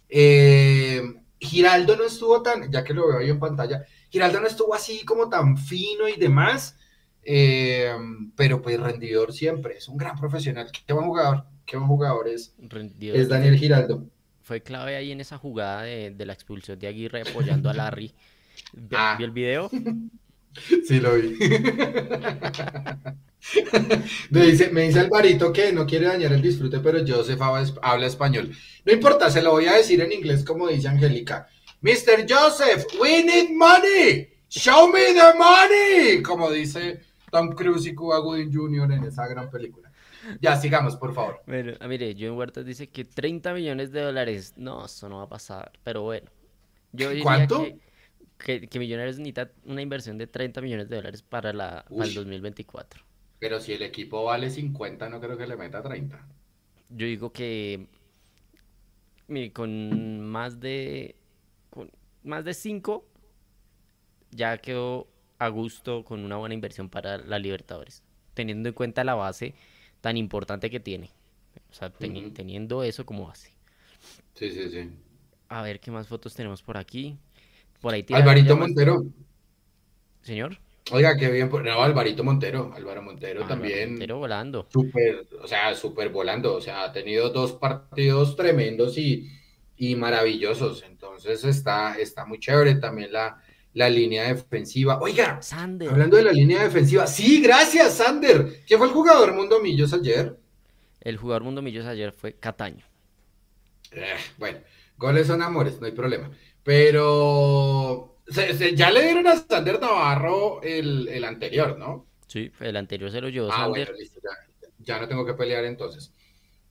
Eh, Giraldo no estuvo tan, ya que lo veo ahí en pantalla, Giraldo no estuvo así como tan fino y demás, eh, pero pues rendidor siempre, es un gran profesional, qué buen jugador, qué buen jugador es, es Daniel Giraldo fue clave ahí en esa jugada de, de la expulsión de Aguirre apoyando a Larry. ¿Vio, ah. el video? Sí, lo vi. me, dice, me dice Alvarito que no quiere dañar el disfrute, pero Joseph habla español. No importa, se lo voy a decir en inglés como dice Angélica. Mr. Joseph, we need money. Show me the money. Como dice Tom Cruise y Cuba Gooding Jr. en esa gran película. Ya, sigamos, por favor. Bueno, ah, mire, John Huertas dice que 30 millones de dólares. No, eso no va a pasar. Pero bueno. Yo diría ¿Cuánto? Que, que, Millonarios necesita una inversión de 30 millones de dólares para, la, para el 2024. Pero si el equipo vale 50, no creo que le meta 30. Yo digo que. Mire, con más de. Con más de 5, ya quedó a gusto con una buena inversión para la Libertadores. Teniendo en cuenta la base tan importante que tiene. O sea, teniendo eso como base. Sí, sí, sí. A ver qué más fotos tenemos por aquí. Por ahí Alvarito Montero. Señor. Oiga, qué bien. No, Alvarito Montero. Álvaro Montero también. Montero volando. Súper, o sea, súper volando. O sea, ha tenido dos partidos tremendos y, y maravillosos. Entonces está, está muy chévere también la, la línea defensiva. Oiga, Sander. hablando de la línea defensiva. Sí, gracias, Sander. ¿Quién fue el jugador Mundo Millos ayer? El jugador Mundo Millos ayer fue Cataño. Eh, bueno, goles son amores, no hay problema. Pero ya le dieron a Sander Navarro el, anterior, ¿no? Sí, el anterior se lo llevó ah, Sander. ya, no tengo que pelear entonces.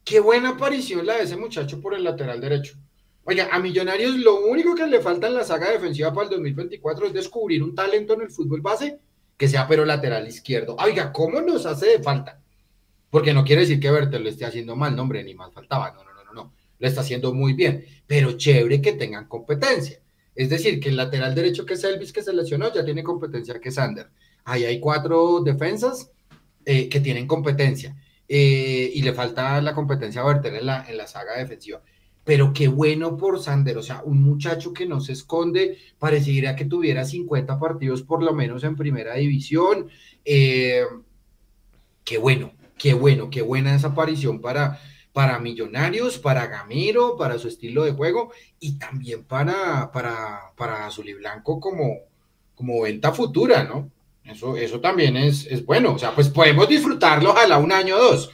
Qué buena aparición la de ese muchacho por el lateral derecho. Oiga, a Millonarios lo único que le falta en la saga defensiva para el 2024 es descubrir un talento en el fútbol base que sea pero lateral izquierdo. Oiga, ¿cómo nos hace de falta? Porque no quiere decir que Bertel lo esté haciendo mal, no, hombre, ni más faltaba. No, no, no, no, no. Lo está haciendo muy bien. Pero chévere que tengan competencia. Es decir, que el lateral derecho que es Elvis que se lesionó ya tiene competencia que Sander. Ahí hay cuatro defensas eh, que tienen competencia. Eh, y le falta la competencia a Bertel en la, en la saga defensiva pero qué bueno por Sander, o sea, un muchacho que no se esconde, parecería que tuviera 50 partidos por lo menos en primera división. Eh, qué bueno, qué bueno, qué buena esa aparición para, para Millonarios, para Gamero, para su estilo de juego y también para, para, para Azul y Blanco como, como venta futura, ¿no? Eso, eso también es, es bueno, o sea, pues podemos disfrutarlo ojalá un año o dos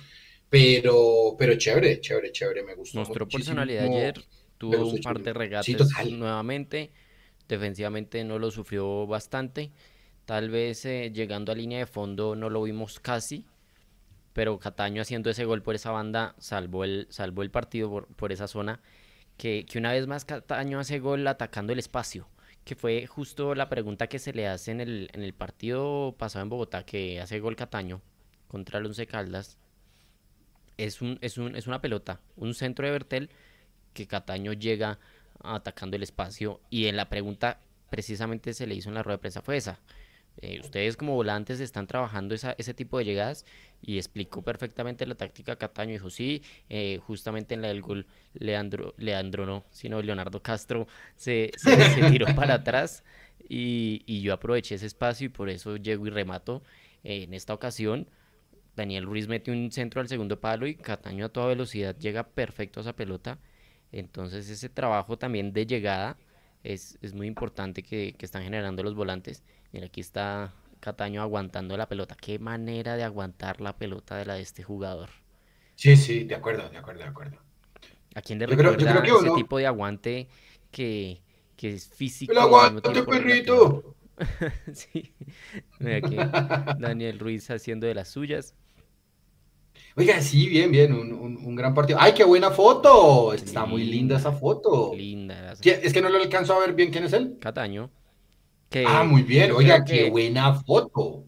pero, pero chévere, chévere, chévere, me gustó. Mostró personalidad ayer, tuvo un par de regates nuevamente, defensivamente no lo sufrió bastante, tal vez eh, llegando a línea de fondo no lo vimos casi, pero Cataño haciendo ese gol por esa banda salvó el, salvó el partido por, esa zona, que, que, una vez más Cataño hace gol atacando el espacio, que fue justo la pregunta que se le hace en el, en el partido pasado en Bogotá, que hace gol Cataño contra el Once Caldas, es, un, es, un, es una pelota, un centro de Bertel que Cataño llega atacando el espacio y en la pregunta precisamente se le hizo en la rueda de prensa fue esa. Eh, ustedes como volantes están trabajando esa, ese tipo de llegadas y explicó perfectamente la táctica Cataño. Dijo, sí, eh, justamente en la del gol Leandro, Leandro no, sino Leonardo Castro se, se, tiró para atrás y, y, yo aproveché ese espacio y por eso llego y remato eh, en esta ocasión Daniel Ruiz mete un centro al segundo palo y Cataño a toda velocidad llega perfecto a esa pelota. Entonces ese trabajo también de llegada es, muy importante que, están generando los volantes. Mira, aquí está Cataño aguantando la pelota. Qué manera de aguantar la pelota de la de este jugador. Sí, sí, de acuerdo, de acuerdo, de acuerdo. ¿A quién le recuerda ese tipo de aguante que, es físico? ¡El aguante, perrito! sí. Mira aquí Daniel Ruiz haciendo de las suyas. Oiga, sí, bien, bien, un, gran partido. ¡Ay, qué buena foto! Está muy linda esa foto. Linda. Es que no lo alcanzo a ver bien quién es él. Cataño. ah, muy bien. Oiga, qué buena foto.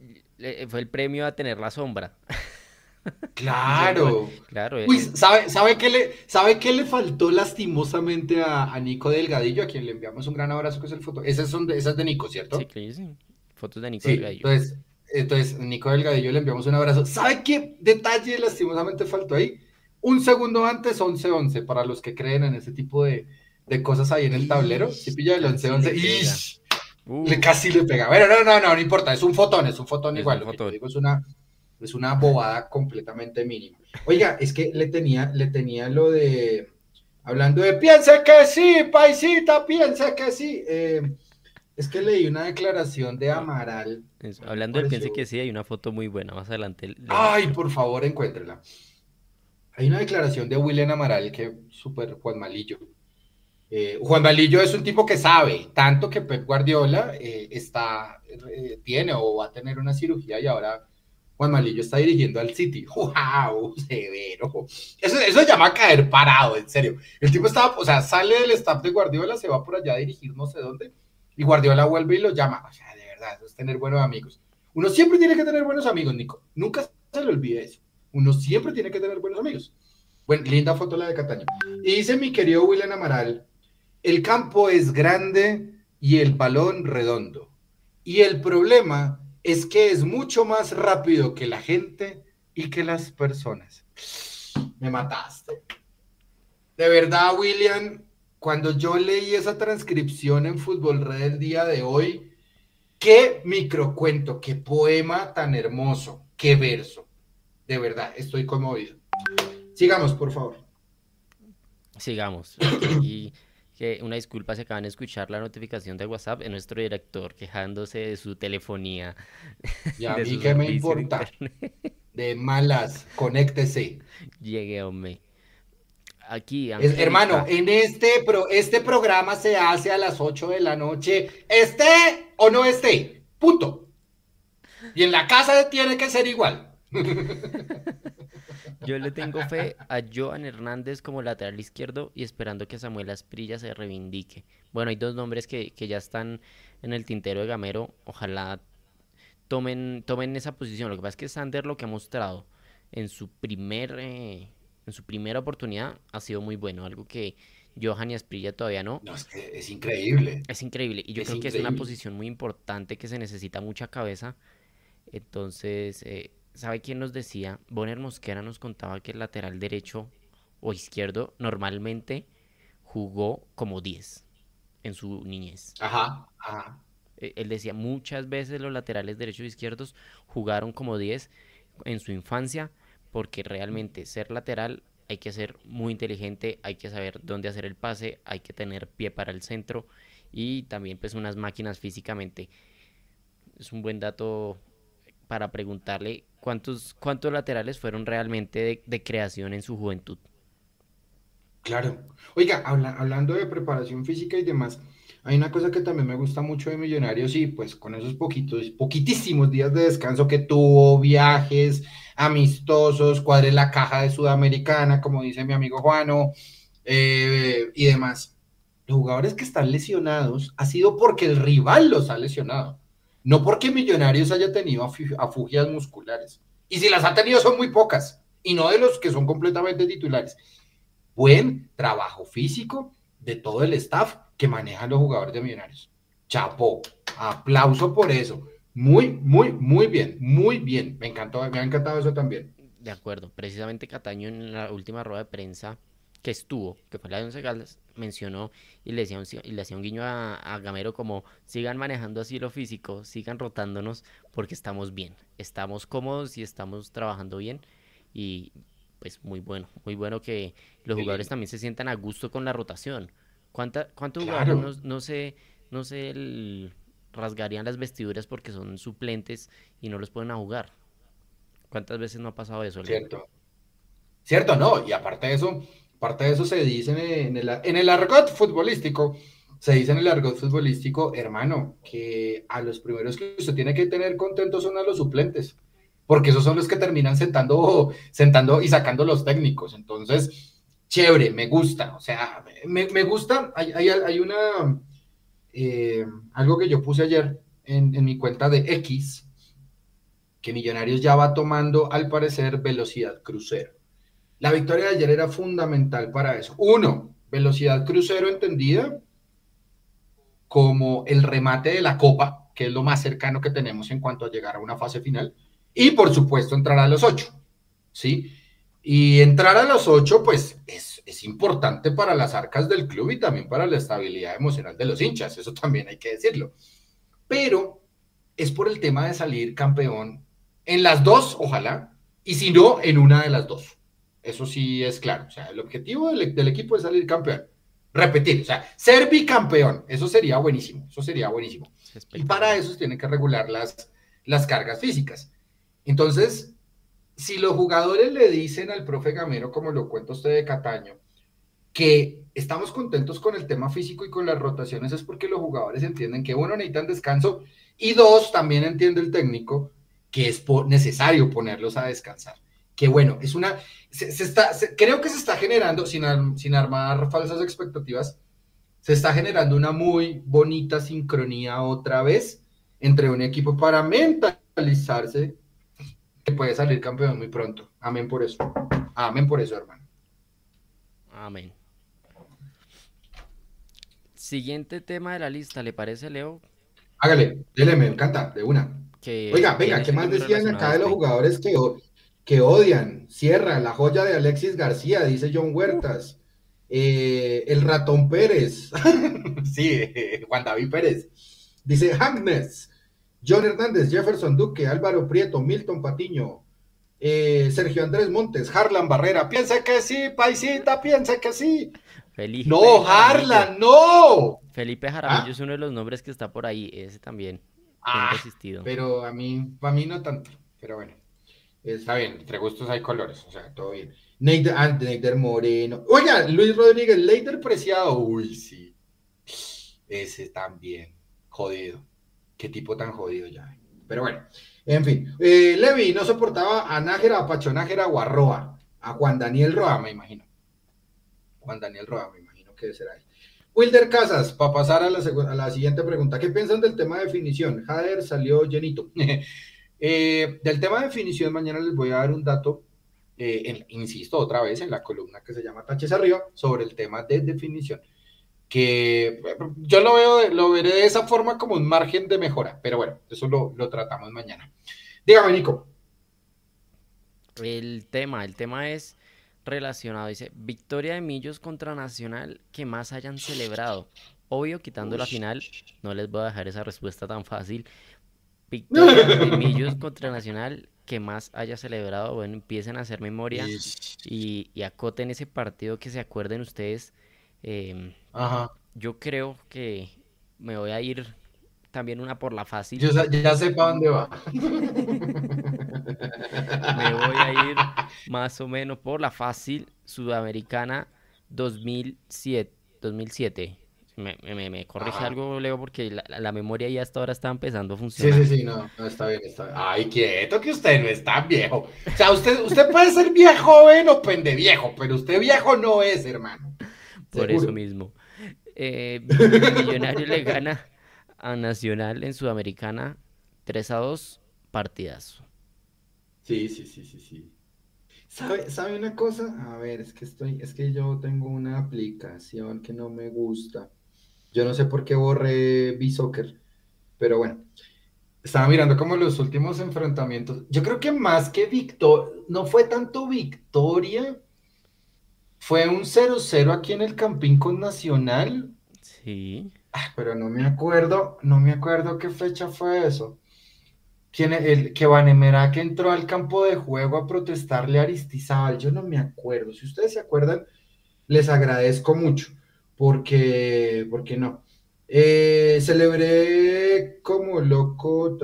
Fue el premio a tener la sombra. Claro. claro. Uy, ¿sabe, sabe, qué le, ¿sabe qué le faltó lastimosamente a, Nico Delgadillo, a quien le enviamos un gran abrazo, que es el foto? Esas son de, esas de Nico, ¿cierto? Sí, sí. Fotos de Nico Delgadillo. Entonces, entonces, Nico Delgadillo le enviamos un abrazo. ¿Sabe qué detalle lastimosamente faltó ahí? Un segundo antes, 11-11, para los que creen en ese tipo de, cosas ahí en el tablero. Si pilla el 11-11, le casi le pega. Bueno, no, no, no, no importa, es un fotón, es un fotón igual. lo que digo es una, es una bobada completamente mínima. Oiga, es que le tenía, le tenía lo de, hablando de, piense que sí, paisita, piense que sí. Eh, es que leí una declaración de Amaral. hablando del piense que sí, hay una foto muy buena más adelante. Ay, por favor, encuéntrela. Hay una declaración de William Amaral que súper Juan Malillo. Eh, Juan Malillo es un tipo que sabe, tanto que Pep Guardiola eh, está, eh, tiene o va a tener una cirugía y ahora Juan Malillo está dirigiendo al City. ¡Wow! Severo. Eso, eso llama a caer parado, en serio. El tipo estaba, o sea, sale del staff de Guardiola, se va por allá a dirigir no sé dónde y Guardiola vuelve y lo llama. O sea, de verdad, eso es tener buenos amigos. Uno siempre tiene que tener buenos amigos, Nico. Nunca se le olvide eso. Uno siempre tiene que tener buenos amigos. Bueno, linda foto la de Cataño. Y dice mi querido William Amaral, el campo es grande y el balón redondo. Y el problema es que es mucho más rápido que la gente y que las personas. me mataste. De verdad, William, cuando yo leí esa transcripción en Fútbol Red el día de hoy, qué microcuento, qué poema tan hermoso, qué verso. De verdad, estoy conmovido. Sigamos, por favor. Sigamos. Y que una disculpa, se acaban de escuchar la notificación de WhatsApp en nuestro director quejándose de su telefonía. Y a mí qué me importa. De malas, conéctese. Llegué, hombre. Aquí, hermano, en este, pro, este programa se hace a las 8 de la noche, esté o no esté, punto. Y en la casa tiene que ser igual. Yo le tengo fe a Joan Hernández como lateral izquierdo y esperando que Samuel Asprilla se reivindique. Bueno, hay dos nombres que, ya están en el tintero de Gamero. Ojalá tomen, tomen esa posición. Lo que pasa es que Sander lo que ha mostrado en su primer eh, en su primera oportunidad ha sido muy bueno. Algo que Johan y Asprilla todavía no. No, es que es increíble. Es increíble. Y yo creo que es una posición muy importante que se necesita mucha cabeza. Entonces, eh, ¿Sabe quién nos decía? Bonner Mosquera nos contaba que el lateral derecho o izquierdo normalmente jugó como 10 en su niñez. Ajá, ajá. E, él decía, muchas veces los laterales derechos e izquierdos jugaron como 10 en su infancia, porque realmente ser lateral hay que ser muy inteligente, hay que saber dónde hacer el pase, hay que tener pie para el centro y también pues unas máquinas físicamente. Es un buen dato para preguntarle cuántos, cuántos laterales fueron realmente de, creación en su juventud. Claro. Oiga, hablando de preparación física y demás, hay una cosa que también me gusta mucho de Millonarios y pues con esos poquitos, poquitísimos días de descanso que tuvo, viajes amistosos, cuadre la caja de Sudamericana, como dice mi amigo Juano, eh, y demás. Los jugadores que están lesionados ha sido porque el rival los ha lesionado. No porque Millonarios haya tenido afugias musculares. Y si las ha tenido son muy pocas. Y no de los que son completamente titulares. Buen trabajo físico de todo el staff que manejan los jugadores de Millonarios. Chapo, aplauso por eso. Muy, muy, muy bien, muy bien. Me encantó, me ha encantado eso también. De acuerdo. Precisamente Cataño en la última rueda de prensa que estuvo, que fue la de Once Caldas, mencionó y le decía un, y le hacía un guiño a, Gamero como sigan manejando así lo físico, sigan rotándonos porque estamos bien, estamos cómodos y estamos trabajando bien y pues muy bueno, muy bueno que los jugadores también se sientan a gusto con la rotación. ¿Cuánta, ¿Cuántos jugadores no, se, no se rasgarían las vestiduras porque son suplentes y no los pueden jugar? ¿Cuántas veces no ha pasado eso? Cierto. Cierto, no, y aparte de eso, Parte de eso se dice en el, en el argot futbolístico, se dice en el argot futbolístico, hermano, que a los primeros que usted tiene que tener contentos son a los suplentes, porque esos son los que terminan sentando, sentando y sacando los técnicos. Entonces, chévere, me gusta, o sea, me, gusta, hay, hay, una, eh, algo que yo puse ayer en, en mi cuenta de X, que Millonarios ya va tomando, al parecer, velocidad crucero. La victoria de ayer era fundamental para eso. Uno, velocidad crucero entendida como el remate de la copa, que es lo más cercano que tenemos en cuanto a llegar a una fase final. Y por supuesto entrar a los ocho, ¿sí? Y entrar a los ocho, pues es, es importante para las arcas del club y también para la estabilidad emocional de los hinchas, eso también hay que decirlo. Pero es por el tema de salir campeón en las dos, ojalá, y si no, en una de las dos. Eso sí es claro. O sea, el objetivo del, equipo es salir campeón. Repetir, o sea, ser bicampeón. Eso sería buenísimo. Eso sería buenísimo. Y para eso se tienen que regular las, las cargas físicas. Entonces, si los jugadores le dicen al profe Gamero, como lo cuenta usted de Cataño, que estamos contentos con el tema físico y con las rotaciones, es porque los jugadores entienden que uno necesitan descanso y dos, también entiende el técnico que es necesario ponerlos a descansar. Que bueno, es una, se, está, creo que se está generando, sin, sin armar falsas expectativas, se está generando una muy bonita sincronía otra vez entre un equipo para mentalizarse que puede salir campeón muy pronto. Amén por eso. Amén por eso, hermano. Amén. Siguiente tema de la lista, ¿le parece, Leo? Hágale, dele, me encanta, de una. Oiga, venga, ¿qué más decían acá de los jugadores que, que odian. Cierra, la joya de Alexis García, dice John Huertas. Eh, el ratón Pérez. sí, Juan David Pérez. Dice Agnes. John Hernández, Jefferson Duque, Álvaro Prieto, Milton Patiño, eh, Sergio Andrés Montes, Harlan Barrera. Piensa que sí, paisita, piensa que sí. Felipe no, Harlan, no. Felipe Jaramillo ah. es uno de los nombres que está por ahí, ese también. Ah, pero a mí, para mí no tanto, pero bueno. Está bien, entre gustos hay colores, o sea, todo bien. Neider, ah, Moreno. Oiga, Luis Rodríguez, Leider Preciado. Uy, sí. Ese también. Jodido. Qué tipo tan jodido ya. Pero bueno, en fin. Eh, Levi no soportaba a Nájera, a Pacho Nájera o a Roa. A Juan Daniel Roa, me imagino. Juan Daniel Roa, me imagino que será ahí. Wilder Casas, para pasar a la, a la, siguiente pregunta. ¿Qué piensan del tema de definición? Jader salió llenito. Eh, del tema de definición, mañana les voy a dar un dato eh, insisto otra vez en la columna que se llama Taches Arriba, sobre el tema de definición, que yo lo veo, lo veré de esa forma como un margen de mejora, pero bueno, eso lo, lo tratamos mañana. Dígame, Nico. El tema, el tema es relacionado, dice, victoria de Millos contra Nacional que más hayan celebrado. Obvio, quitando la final, no les voy a dejar esa respuesta tan fácil. Victoria de Millos contra Nacional que más haya celebrado, bueno, empiecen a hacer memoria y, y, acoten ese partido que se acuerden ustedes. Em, Ajá. Yo creo que me voy a ir también una por la fácil. Yo ya sé para dónde va. me voy a ir más o menos por la fácil sudamericana 2007. 2007. Me, me, me corrige algo, Leo, porque la, la, memoria ya hasta ahora está empezando a funcionar. Sí, sí, sí, no, no está bien, está bien. Ay, quieto que usted no es tan viejo. O sea, usted, usted puede ser viejo joven o pende viejo, pero usted viejo no es, hermano. Por eso mismo. Eh, Millonario le gana a Nacional en Sudamericana 3 a 2, partidazo. Sí, sí, sí, sí, sí. ¿Sabe, ¿Sabe una cosa? A ver, es que estoy, es que yo tengo una aplicación que no me gusta. Yo no sé por qué borré B-Soccer, pero bueno. Estaba mirando como los últimos enfrentamientos. Yo creo que más que victoria, no fue tanto victoria, fue un 0-0 aquí en el Campín con Nacional. Sí. Ah, pero no me acuerdo, no me acuerdo qué fecha fue eso. ¿Quién, el, que Vanemera que entró al campo de juego a protestarle a Aristizábal, yo no me acuerdo. Si ustedes se acuerdan, les agradezco mucho porque, porque no. Eh, celebré como loco.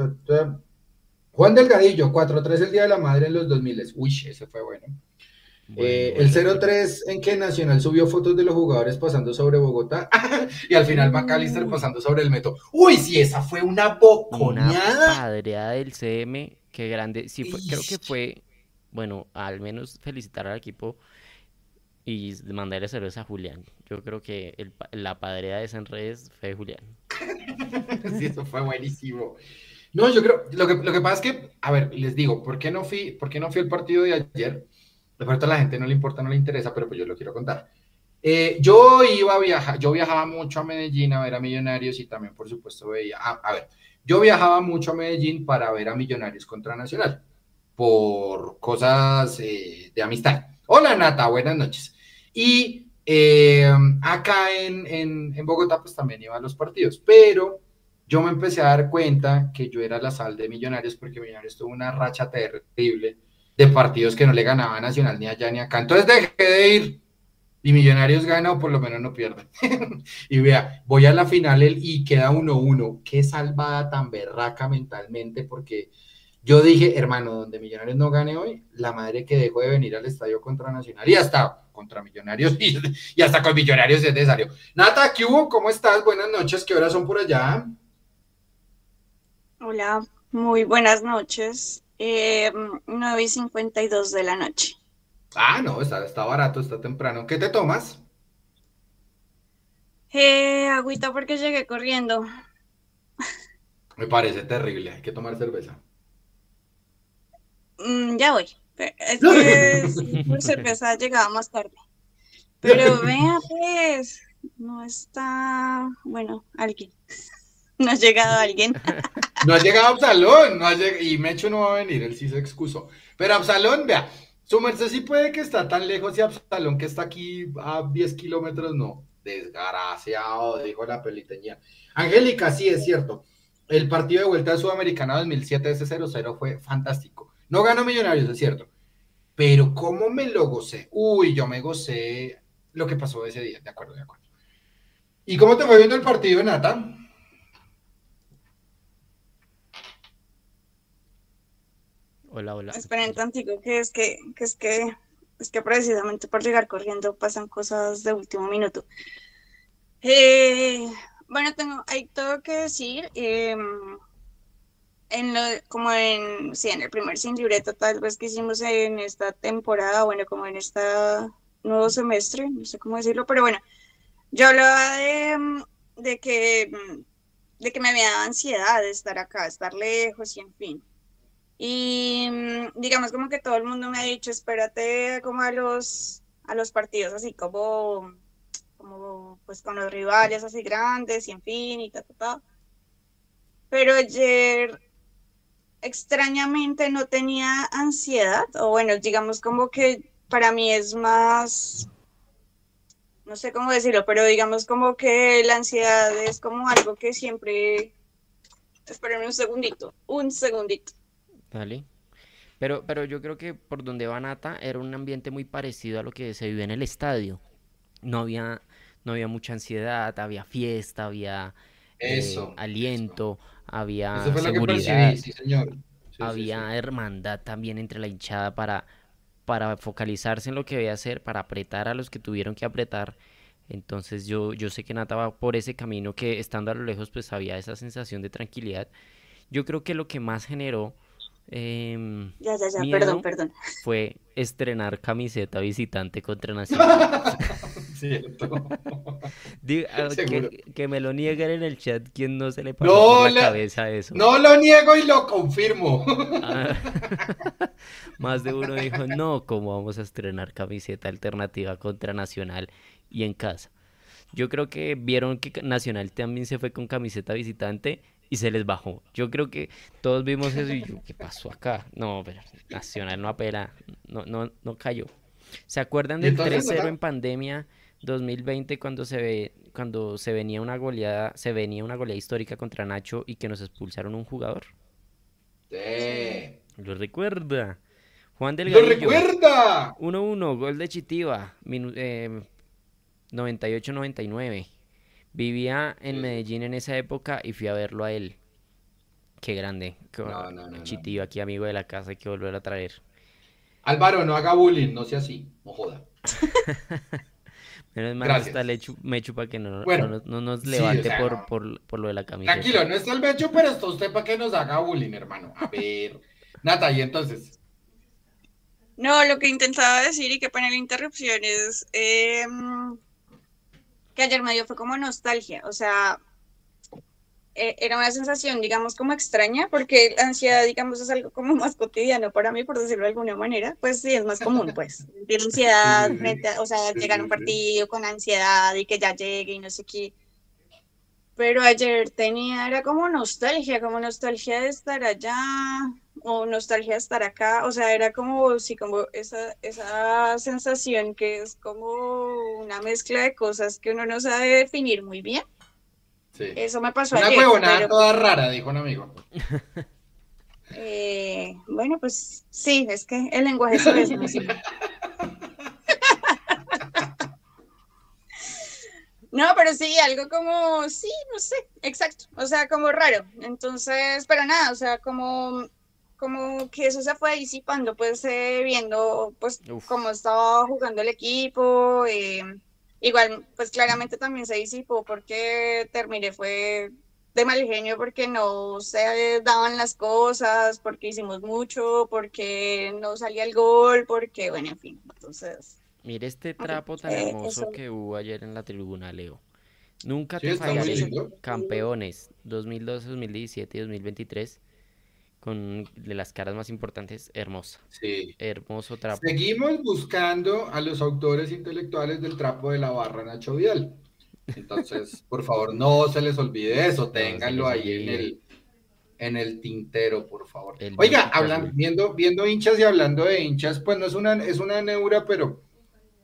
Juan Delgadillo, 4-3 el Día de la Madre en los 2000. Uy, ese fue bueno. Eh, el 0-3 en que Nacional subió fotos de los jugadores pasando sobre Bogotá y al final McAllister pasando sobre el metro. Uy, sí, esa fue una boconeada. Una padreada del CM, qué grande. Sí, fue, creo que fue, bueno, al menos felicitar al equipo y mandarle cerveza a Julián. Yo creo que el, la padrea de San redes fue Julián. sí, eso fue buenísimo. No, yo creo, lo que, lo que pasa es que, a ver, les digo, ¿por qué no fui, por qué no fui al partido de ayer? De pronto a la gente no le importa, no le interesa, pero pues yo lo quiero contar. Eh, yo iba a viajar, yo viajaba mucho a Medellín a ver a Millonarios y también, por supuesto, veía, a, ver, yo viajaba mucho a Medellín para ver a Millonarios contra Nacional por cosas eh, de amistad. Hola Nata, buenas noches. Y eh, acá en, en, Bogotá, pues también iba a los partidos, pero yo me empecé a dar cuenta que yo era la sal de Millonarios porque Millonarios tuvo una racha terrible de partidos que no le ganaba a Nacional ni allá ni acá. Entonces dejé de ir y Millonarios gana o por lo menos no pierde. y vea, voy a la final y queda 1-1. Qué salvada tan berraca mentalmente porque yo dije, hermano, donde Millonarios no gane hoy, la madre que dejó de venir al estadio contra Nacional y hasta contra Millonarios y, hasta con Millonarios es necesario. Nata, ¿qué hubo? ¿Cómo estás? Buenas noches, ¿qué horas son por allá? Hola, muy buenas noches. Eh, 9 y 52 de la noche. Ah, no, está, está barato, está temprano. ¿Qué te tomas? Eh, agüita porque llegué corriendo. Me parece terrible, hay que tomar cerveza. Mm, ya voy. Es que por cerveza llegaba más tarde. Pero vea, pues, no está. Bueno, alguien. No ha llegado alguien. No ha llegado Absalón, no ha lleg- y Mecho no va a venir, él sí se excusó. Pero Absalón, vea, su merced sí puede que está tan lejos y Absalón que está aquí a 10 kilómetros, no. Desgraciado, dijo la peliteñía. Angélica, sí, es cierto. El partido de vuelta de Sudamericana 2007, ese 0-0 fue fantástico. No ganó Millonarios, es cierto. Pero cómo me lo gocé. Uy, yo me gocé lo que pasó ese día, de acuerdo, de acuerdo. ¿Y cómo te fue viendo el partido, Nata? Hola, hola. Esperen tantico, que es que, que es que, es que precisamente por llegar corriendo pasan cosas de último minuto. Eh, bueno, tengo, hay todo que decir. eh, en lo, como en, sí, en el primer sin libreto, tal vez que hicimos en esta temporada, bueno, como en este nuevo semestre, no sé cómo decirlo, pero bueno, yo hablaba de, mm, de que, de que me había dado ansiedad de estar acá, estar lejos y en fin. Y mm, digamos como que todo el mundo me ha dicho, espérate como a los, a los partidos así como, como pues con los rivales así grandes y en fin y ta. Pero ayer extrañamente no tenía ansiedad, o bueno, digamos como que para mí es más, no sé cómo decirlo, pero digamos como que la ansiedad es como algo que siempre, espérenme un segundito, un segundito. Dale. Pero, pero yo creo que por donde va Nata era un ambiente muy parecido a lo que se vive en el estadio. No había, no había mucha ansiedad, había fiesta, había eh, Eso. aliento, había Eso fue seguridad, percibí, sí, señor. Sí, había sí. hermandad también entre la hinchada para, para focalizarse en lo que debía hacer, para apretar a los que tuvieron que apretar. Entonces yo, yo sé que Nata va por ese camino que estando a lo lejos pues había esa sensación de tranquilidad. Yo creo que lo que más generó em, Ya, ya, ya, perdón, miedo perdón. fue estrenar camiseta visitante contra Nacional. Cierto. Ah, que, que me lo nieguen en el chat, ¿quién no se le pasó No, por la la- cabeza eso? No lo niego y lo confirmo. Ah, Más de uno dijo, no, ¿cómo vamos a estrenar camiseta alternativa contra Nacional y en casa? Yo creo que vieron que Nacional también se fue con camiseta visitante y se les bajó. Yo creo que todos vimos eso y yo, ¿qué pasó acá? No, pero Nacional no apela, no, no, no cayó. ¿Se acuerdan ¿Y del entonces, 3-0 Nata? en pandemia 2020 cuando se ve, cuando se venía una goleada, se venía una goleada histórica contra Nacho y que nos expulsaron un jugador? Sí. Lo recuerda. Juan ¡Lo Delgadillo. recuerda! 1-1, gol de Chitiva, eh, 98-99. Vivía en Sí. Medellín en esa época y fui a verlo a él. Qué grande. qué- No, no, no, no. Chitiva, aquí amigo de la casa, hay que volver a traer. Álvaro, no haga bullying, no sea así, no joda. Menos mal Gracias. está Lechu- Mechu para que no, no Bueno, nos- no nos sí, o levante sea, por, no. por, por lo de la camiseta. Tranquilo, no está el becho, pero está usted para que nos haga bullying, hermano. A ver. Nata, y entonces. No, lo que intentaba decir y que pone la interrupción es que ayer me dio fue como nostalgia, o sea, eh, era una sensación, digamos, como extraña, porque la ansiedad, digamos, es algo como más cotidiano para mí, por decirlo de alguna manera, pues sí, es más común, pues, sentir ansiedad, frente a- o sea, llegar a un partido con ansiedad y que ya llegue y no sé qué. Pero ayer tenía, era como nostalgia, como nostalgia de estar allá, o nostalgia de estar acá, o sea, era como, sí, como esa, esa sensación que es como una mezcla de cosas que uno no sabe definir muy bien. Sí. Eso me pasó Una ayer, huevonada pero, toda rara, dijo un amigo. eh, bueno, pues sí, es que el lenguaje es eso, ¿no? Sí. No, pero sí, algo como, sí, no sé, exacto, o sea, como raro. Entonces, pero nada, o sea, como, como que eso se fue disipando, pues eh, viendo, pues, Uf. cómo estaba jugando el equipo. eh, igual, pues claramente también se disipó porque terminé fue de mal genio porque no se daban las cosas, porque hicimos mucho, porque no salía el gol, porque, bueno, en fin, entonces... Mire este trapo tan eh, hermoso que hubo ayer en la tribuna, Leo. Nunca Sí, te fallaré. Campeones 2012, 2017 y 2023 con de las caras más importantes, hermosa. Sí. Hermoso trapo. Seguimos buscando a los autores intelectuales del trapo de la barra Nacho Vidal. Entonces, por favor, no se les olvide eso, ténganlo ahí en el, en el tintero, por favor. Oiga, hablan, viendo, viendo hinchas y hablando de hinchas, pues no es una, es una neura, pero,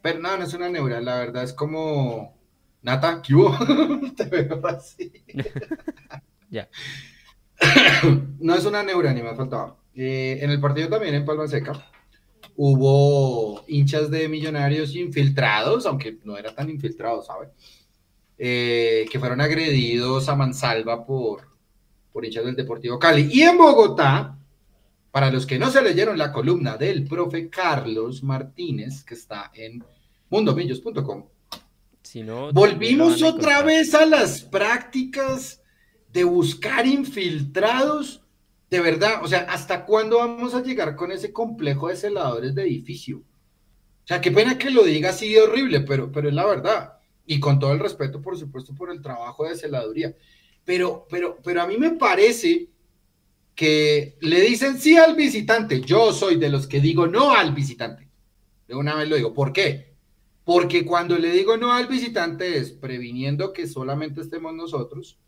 pero no, no es una neura, la verdad es como, Nata, ¿qué hubo? Te veo así. ya. no es una neura, ni me faltaba. Eh, en el partido también en Palma Seca hubo hinchas de millonarios infiltrados, aunque no era tan infiltrados, ¿sabes? Eh, que fueron agredidos a mansalva por, por hinchas del Deportivo Cali. Y en Bogotá, para los que no se leyeron la columna del profe Carlos Martínez, que está en mundomillos.com, si no, volvimos otra vez a las prácticas de buscar infiltrados. De verdad, o sea, ¿hasta cuándo vamos a llegar con ese complejo de celadores de edificio? O sea, qué pena que lo diga así de horrible, pero, pero es la verdad. Y con todo el respeto, por supuesto, por el trabajo de celaduría. Pero, pero, pero a mí me parece que le dicen sí al visitante. Yo soy de los que digo no al visitante. De una vez lo digo. ¿Por qué? Porque cuando le digo no al visitante es previniendo que solamente estemos nosotros,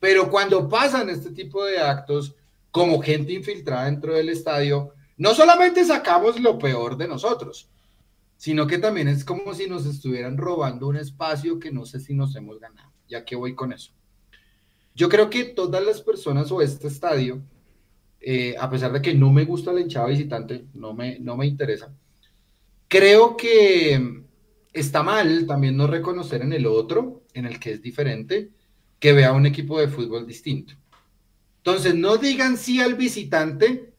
pero cuando pasan este tipo de actos como gente infiltrada dentro del estadio, no solamente sacamos lo peor de nosotros, sino que también es como si nos estuvieran robando un espacio que no sé si nos hemos ganado. Ya que voy con eso. Yo creo que todas las personas o este estadio, eh, a pesar de que no me gusta la hinchada visitante, no me, no me interesa, creo que está mal también no reconocer en el otro, en el que es diferente, que vea un equipo de fútbol distinto. Entonces, no digan sí al visitante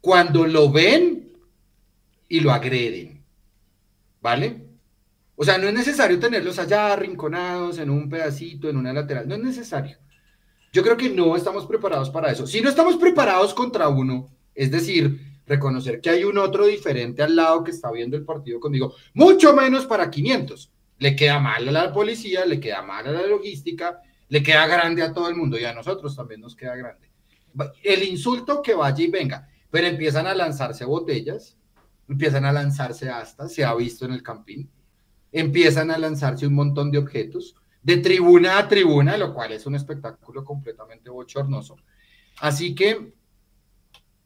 cuando lo ven y lo agreden. ¿Vale? O sea, no es necesario tenerlos allá arrinconados en un pedacito, en una lateral. No es necesario. Yo creo que no estamos preparados para eso. Si no estamos preparados contra uno, es decir, reconocer que hay un otro diferente al lado que está viendo el partido conmigo, mucho menos para 500. Le queda mal a la policía, le queda mal a la logística, le queda grande a todo el mundo y a nosotros también nos queda grande. El insulto que vaya y venga, pero empiezan a lanzarse botellas, empiezan a lanzarse hasta, se ha visto en el campín, empiezan a lanzarse un montón de objetos de tribuna a tribuna, lo cual es un espectáculo completamente bochornoso. Así que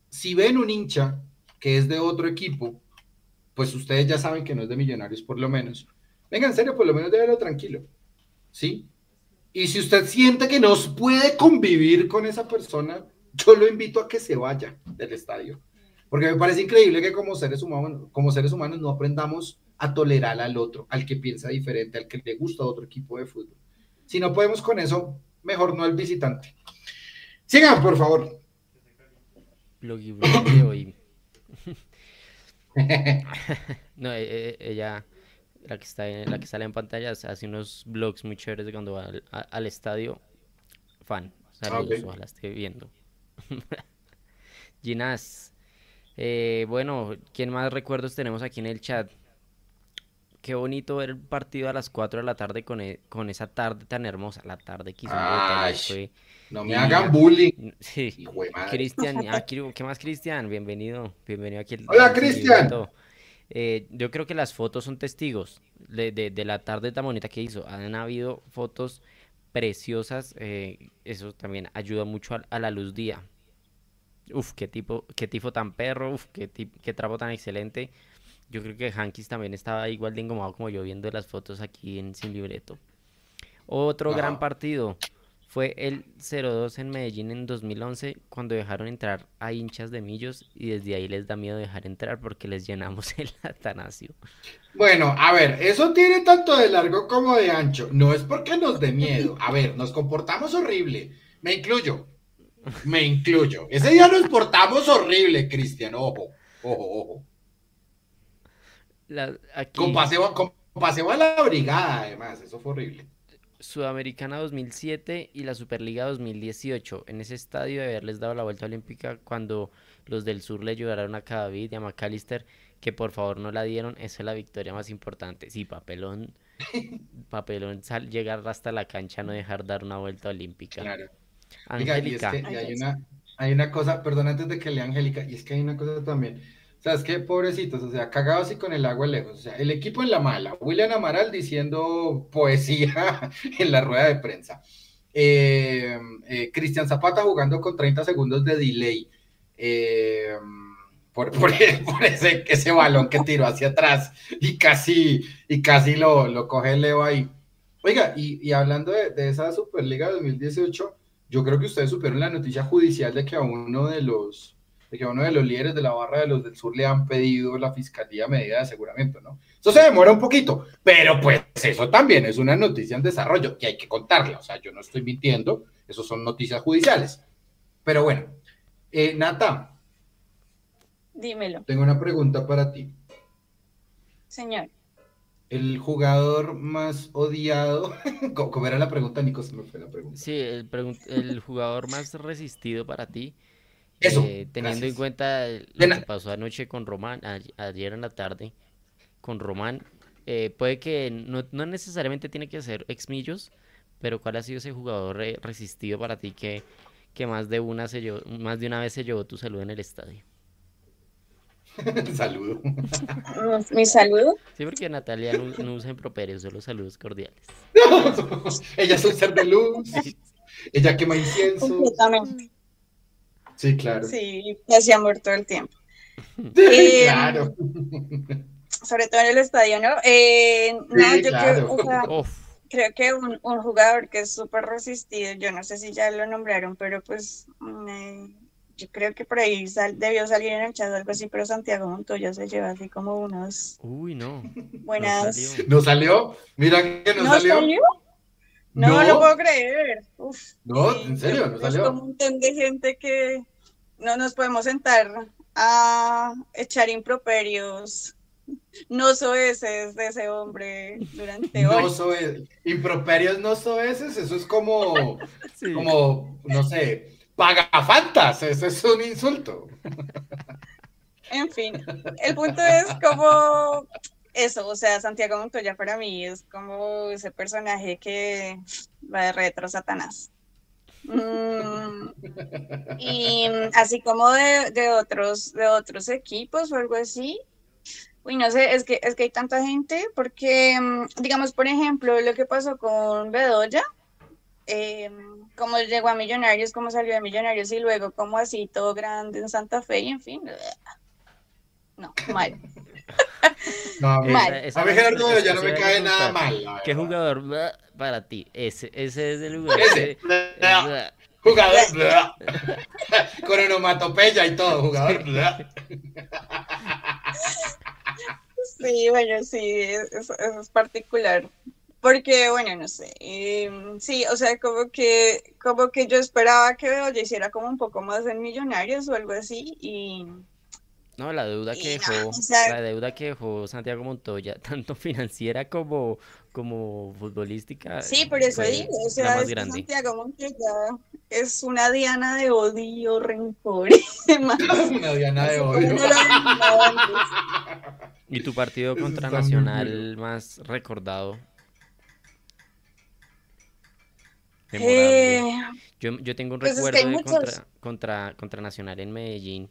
si ven un hincha que es de otro equipo, pues ustedes ya saben que no es de Millonarios por lo menos. Venga, en serio, por lo menos déjelo tranquilo. ¿Sí? Y si usted siente que no puede convivir con esa persona, yo lo invito a que se vaya del estadio. Porque me parece increíble que como seres humanos, como seres humanos no aprendamos a tolerar al otro, al que piensa diferente, al que le gusta otro equipo de fútbol. Si no podemos con eso, mejor no al visitante. Sigan, por favor blog y hoy. no, e, e, ella, la que está en, la que sale en pantalla, hace unos blogs muy chéveres de cuando va al, estadio. Fan, saludos, ah, ojalá esté viendo. Ginás, eh, bueno, ¿quién más recuerdos tenemos aquí en el chat? Qué bonito ver el partido a las 4 de la tarde con, e, con esa tarde tan hermosa. La tarde que hizo no me hagan bullying. Sí. Cristian, ah, ¿qué más, Cristian? Bienvenido. Bienvenido aquí. Hola, Cristian. Eh, yo creo que las fotos son testigos de, la tarde tan bonita que hizo. Han habido fotos preciosas. Eh, eso también ayuda mucho a, la luz día. Uf, qué tipo, qué tifo tan perro, uf, qué, qué trapo tan excelente. Yo creo que Hankis también estaba igual de engomado como yo viendo las fotos aquí en Sin Libreto. Otro gran partido fue el 0-2 en Medellín en 2011 cuando dejaron entrar a hinchas de Millos y desde ahí les da miedo dejar entrar porque les llenamos el Atanasio. Bueno, a ver, eso tiene tanto de largo como de ancho. No es porque nos dé miedo. A ver, nos comportamos horrible. Me incluyo. Me incluyo. Ese día nos portamos horrible, Cristian. Ojo, ojo, ojo. con, paseo, con paseo a la brigada, además. Eso fue horrible. Sudamericana 2007 y la Superliga 2018. En ese estadio de haberles dado la vuelta olímpica cuando los del sur le ayudaron a Cadavid y a McAllister, que por favor no la dieron, esa es la victoria más importante. Sí, papelón, papelón sal, llegar hasta la cancha, no dejar dar una vuelta olímpica. Claro. Angélica. hay, una, hay una cosa, perdón antes de que lea Angélica, y es que hay una cosa también. Sea, es que pobrecitos, o sea, cagados y con el agua lejos. O sea, el equipo en la mala. William Amaral diciendo poesía en la rueda de prensa. Eh, eh, Cristian Zapata jugando con 30 segundos de delay. Eh, por, ese, ese, balón que tiró hacia atrás y casi, y casi lo, lo coge Leo ahí. Oiga, y, hablando de, de, esa Superliga 2018, yo creo que ustedes supieron la noticia judicial de que a uno de los de que uno de los líderes de la barra de los del sur le han pedido la fiscalía medida de aseguramiento, ¿no? Eso se demora un poquito, pero pues eso también es una noticia en desarrollo que hay que contarla, o sea, yo no estoy mintiendo, eso son noticias judiciales. Pero bueno, eh, Nata. Dímelo. Tengo una pregunta para ti. Señor. El jugador más odiado, ¿cómo era la pregunta, Nico? Se me fue la pregunta. Sí, el, el jugador más resistido para ti eso. Eh, teniendo en cuenta lo que pasó anoche con Román, ayer en la tarde, con Román, eh, puede que no, necesariamente tiene que ser exmillos, pero ¿cuál ha sido ese jugador resistido para ti que, que más de una se más de una vez se llevó tu saludo en el estadio? saludo. ¿Mi saludo? Sí, porque Natalia no, usa improperios, solo saludos cordiales. ella es un ser de luz. Ella quema incienso. Completamente. Sí, claro. Sí, me hacía amor todo el tiempo. Eh, claro. Sobre todo en el estadio, ¿no? Eh, no, yo creo, creo que un, jugador que es súper resistido, yo no sé si ya lo nombraron, pero pues yo creo que por ahí debió salir en el chat algo así, pero Santiago Montoya se lleva así como unos... Uy, no. Buenas... ¿No salió? Mira que no, salió? No, lo puedo creer. no, en serio, no salió. Es como un montón de gente que no nos podemos sentar a echar improperios. No soeces de ese hombre durante. No soeces. Improperios no soeces, eso es como, como, no sé, pagafantas, eso es un insulto. En fin, el punto es como eso, o sea, Santiago Montoya para mí es como ese personaje que va de retro Satanás. Mm, y así como de, otros, de otros equipos o algo así. Uy, no sé, es que, es que hay tanta gente, porque, mm, digamos, por ejemplo, lo que pasó con Bedoya, eh, como llegó a Millonarios, como salió de Millonarios y luego como así todo grande en Santa Fe y en fin. No, mal. No, a mí, Gerardo ya no me cae nada mal. ¿Qué jugador para ti? Ese, ese es el jugador. Ese. jugador. Con onomatopeya y todo, jugador. Sí, bueno, sí, eso, es particular. Porque, bueno, no sé. Em, sí, o sea, como que, como que yo esperaba que yo hiciera como un poco más en Millonarios o algo así. Y no, la deuda que dejó, la deuda que dejó Santiago Montoya, tanto financiera como, como futbolística. Sí, por eso digo, o sea, Santiago Montoya es una diana de odio, rencor una diana de odio. ¿Y tu partido contra Nacional más recordado? Eh, yo, yo tengo un pues recuerdo de contra, contra, contra Nacional en Medellín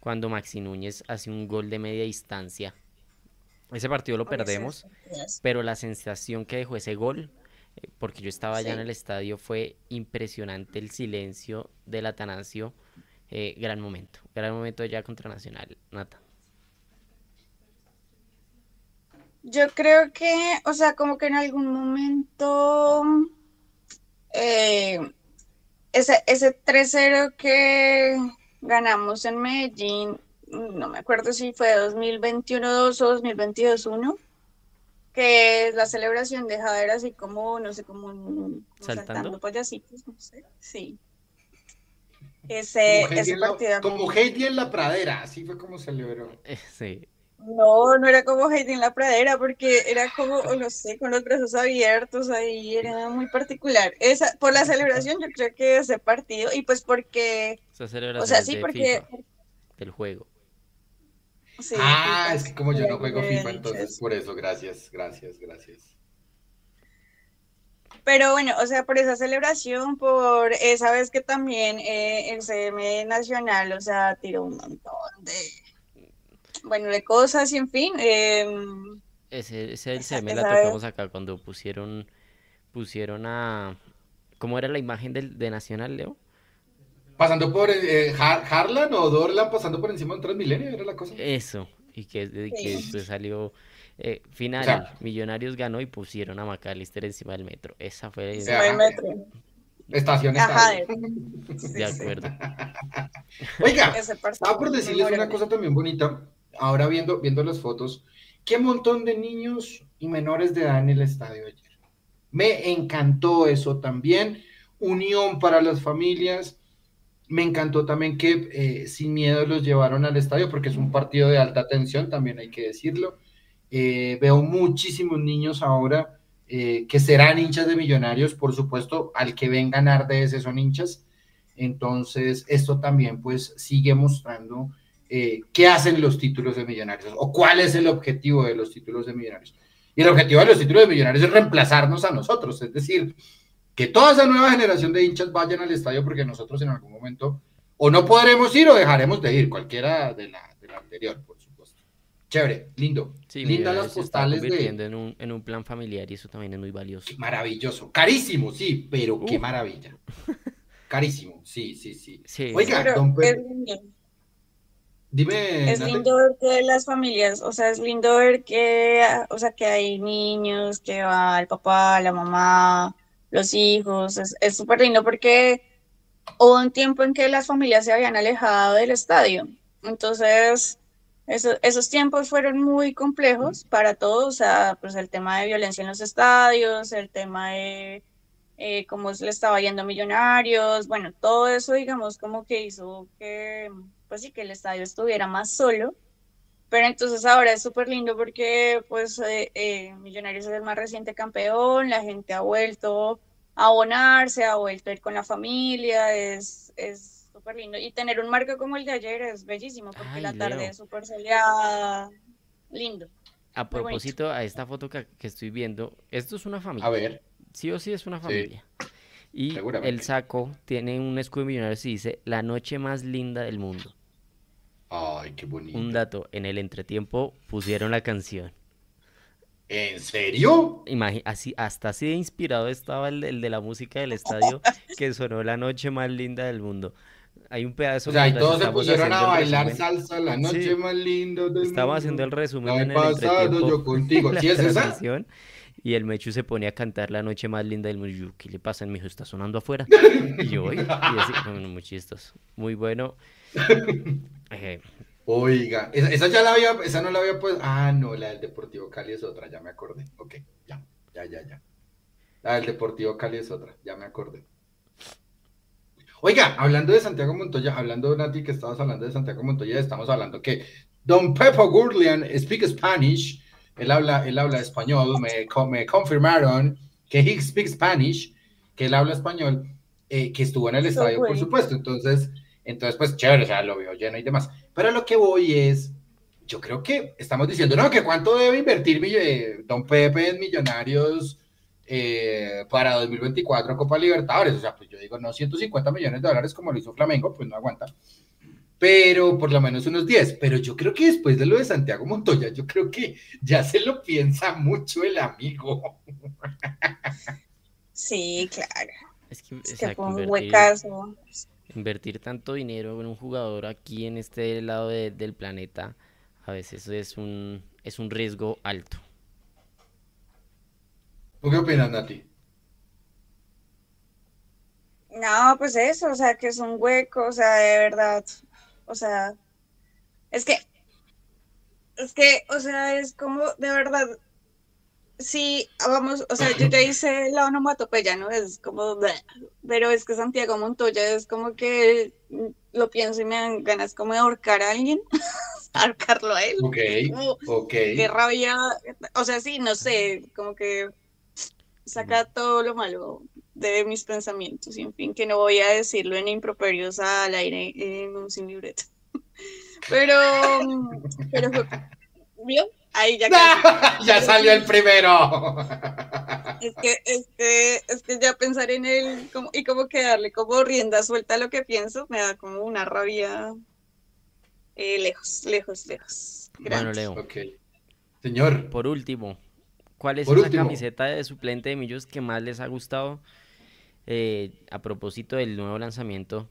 cuando Maxi Núñez hace un gol de media distancia. Ese partido lo perdemos, pero la sensación que dejó ese gol, eh, porque yo estaba allá en el estadio, fue impresionante el silencio del Atanasio. Eh, gran momento, gran momento ya contra Nacional, Nata. Yo creo que, o sea, como que en algún momento eh, ese, ese 3-0 que, ganamos en Medellín, no me acuerdo si fue 2021-2 o 2022-1, que es la celebración de Javier así como, no sé, como, un, saltando. payasitos, no sé, sí. Ese, ese partido. como Heidi en la pradera, así fue como celebró. Sí. No, no era como Heidi en la pradera, porque era como, no sé, con los brazos abiertos ahí, era muy particular. Esa, por la celebración, yo creo que ese partido, y pues porque. o sea, sí, porque. del juego. ah, es que como yo no juego FIFA, entonces por eso, gracias, gracias, gracias. Pero bueno, o sea, por esa celebración, por esa vez que también eh, el CM Nacional, o sea, tiró un montón de bueno, de cosas y en fin. em, Ese, ese se me la tocamos acá cuando pusieron, pusieron a... ¿Cómo era la imagen del, de Nacional, Leo? Pasando por eh, Har- Harlan o Dorlan, pasando por encima de un Transmilenio, era la cosa. Eso, y que, de- que sí, después salió eh, O final, sea, Millonarios ganó y pusieron a McAllister encima del metro. Esa fue del ajá, metro. estación Ajá, de- de acuerdo. Oiga, estaba por decirles una cosa también bonita. Ahora viendo, viendo las fotos, qué montón de niños y menores de edad en el estadio ayer. Me encantó eso también. Unión para las familias. Me encantó también que eh, sin miedo los llevaron al estadio porque es un partido de alta tensión, también hay que decirlo. Eh, veo muchísimos niños ahora eh, que serán hinchas de millonarios, por supuesto, al que ven ganar de ese son hinchas. Entonces, esto también pues sigue mostrando eh, qué hacen los títulos de millonarios o cuál es el objetivo de los títulos de millonarios. Y el objetivo de los títulos de millonarios es reemplazarnos a nosotros, es decir, que toda esa nueva generación de hinchas vayan al estadio porque nosotros en algún momento o no podremos ir o dejaremos de ir, cualquiera de la, de la anterior, por supuesto. Chévere, lindo. Sí, Lindas las Millonarios se está postales de en un, en un plan familiar y eso también es muy valioso. maravilloso. Carísimo, sí, pero qué maravilla. Carísimo, sí, sí, sí. sí, Oiga, don. Dime, Es lindo ver que las familias, o sea, es lindo ver que, o sea, que hay niños, que va el papá, la mamá, los hijos, es, es súper lindo porque hubo un tiempo en que las familias se habían alejado del estadio. Entonces, eso- esos tiempos fueron muy complejos para todos, o sea, pues el tema de violencia en los estadios, el tema de eh, cómo se le estaba yendo a Millonarios, bueno, todo eso, digamos, como que hizo que, pues sí, que el estadio estuviera más solo. Pero entonces ahora es súper lindo porque pues eh, eh, Millonarios es el más reciente campeón, la gente ha vuelto a abonarse, ha vuelto a ir con la familia, es es súper lindo. Y tener un marco como el de ayer es bellísimo porque Ay, la tarde Leo, es súper soleada, lindo, a propósito, a esta foto que, que estoy viendo, esto es una A familia, ver, sí o sí es una sí, familia. Y el saco tiene un escudo de Millonarios y dice, la noche más linda del mundo. Ay, qué Un bonito. dato, en el entretiempo pusieron la canción. ¿En serio? Imagi- así, hasta así de inspirado estaba el, el de la música del estadio que sonó la noche más linda del mundo. Hay un O pedazo sea, y todos se estamos pusieron a bailar salsa la noche Sí, más linda del estaba haciendo el mundo. resumen La he en el pasado entretiempo yo contigo. ¿Sí es esa? y el Mechu se ponía a cantar la noche más linda del mundo. ¿qué le pasa? Mi hijo está sonando afuera. Y yo, y así, bueno, muy chistoso. Muy bueno. Eh, Oiga, esa, esa ya la había, esa no la había pues. Ah, no, la del Deportivo Cali es otra, ya me acordé. Ok, ya, ya, ya, ya. La del Deportivo Cali es otra, ya me acordé. Oiga, hablando de Santiago Montoya, hablando, Nati, que estabas hablando de Santiago Montoya, estamos hablando que Don Pepo Gurlian speak Spanish, él habla, él habla español, me, me confirmaron que he speaks Spanish, que él habla español, eh, que estuvo en el So estadio, por supuesto, entonces, entonces, pues chévere, o sea, lo veo lleno y demás. Pero a lo que voy es, yo creo que estamos diciendo, no, que cuánto debe invertir mi- eh, Don Pepe en Millonarios eh, para 2024 Copa Libertadores. O sea, pues yo digo, no 150 millones de dólares como lo hizo Flamengo, pues no aguanta. Pero por lo menos unos 10. Pero yo creo que después de lo de Santiago Montoya, yo creo que ya se lo piensa mucho el amigo. Sí, claro, es que, es que fue un invertir, huecazo. Invertir tanto dinero en un jugador aquí en este lado de- del planeta, a veces es un, es un riesgo alto. ¿Tú qué opinas, Nati? No, pues eso, o sea, que es un hueco, o sea, de verdad, o sea, es que, es que, o sea, es como, de verdad, sí, vamos, o sea, yo ya hice la onomatopeya, ¿no? Es como, pero es que Santiago Montoya es como que lo pienso y me dan ganas como de ahorcar a alguien, ahorcarlo a él, Ok, como, ok. qué rabia, o sea, sí, no sé, como que saca todo lo malo de mis pensamientos y en fin, que no voy a decirlo en improperios al aire en un sin libreto. Pero, pero, ¿vio? Ahí ya casi. ya salió el primero. Es que, es que, es que ya pensar en él como, y como que darle como rienda suelta a lo que pienso me da como una rabia eh, lejos, lejos, lejos. Bueno, Leo. Ok. Señor. Por último, ¿cuál es último. camiseta de suplente de Millos que más les ha gustado? Eh, a propósito del nuevo lanzamiento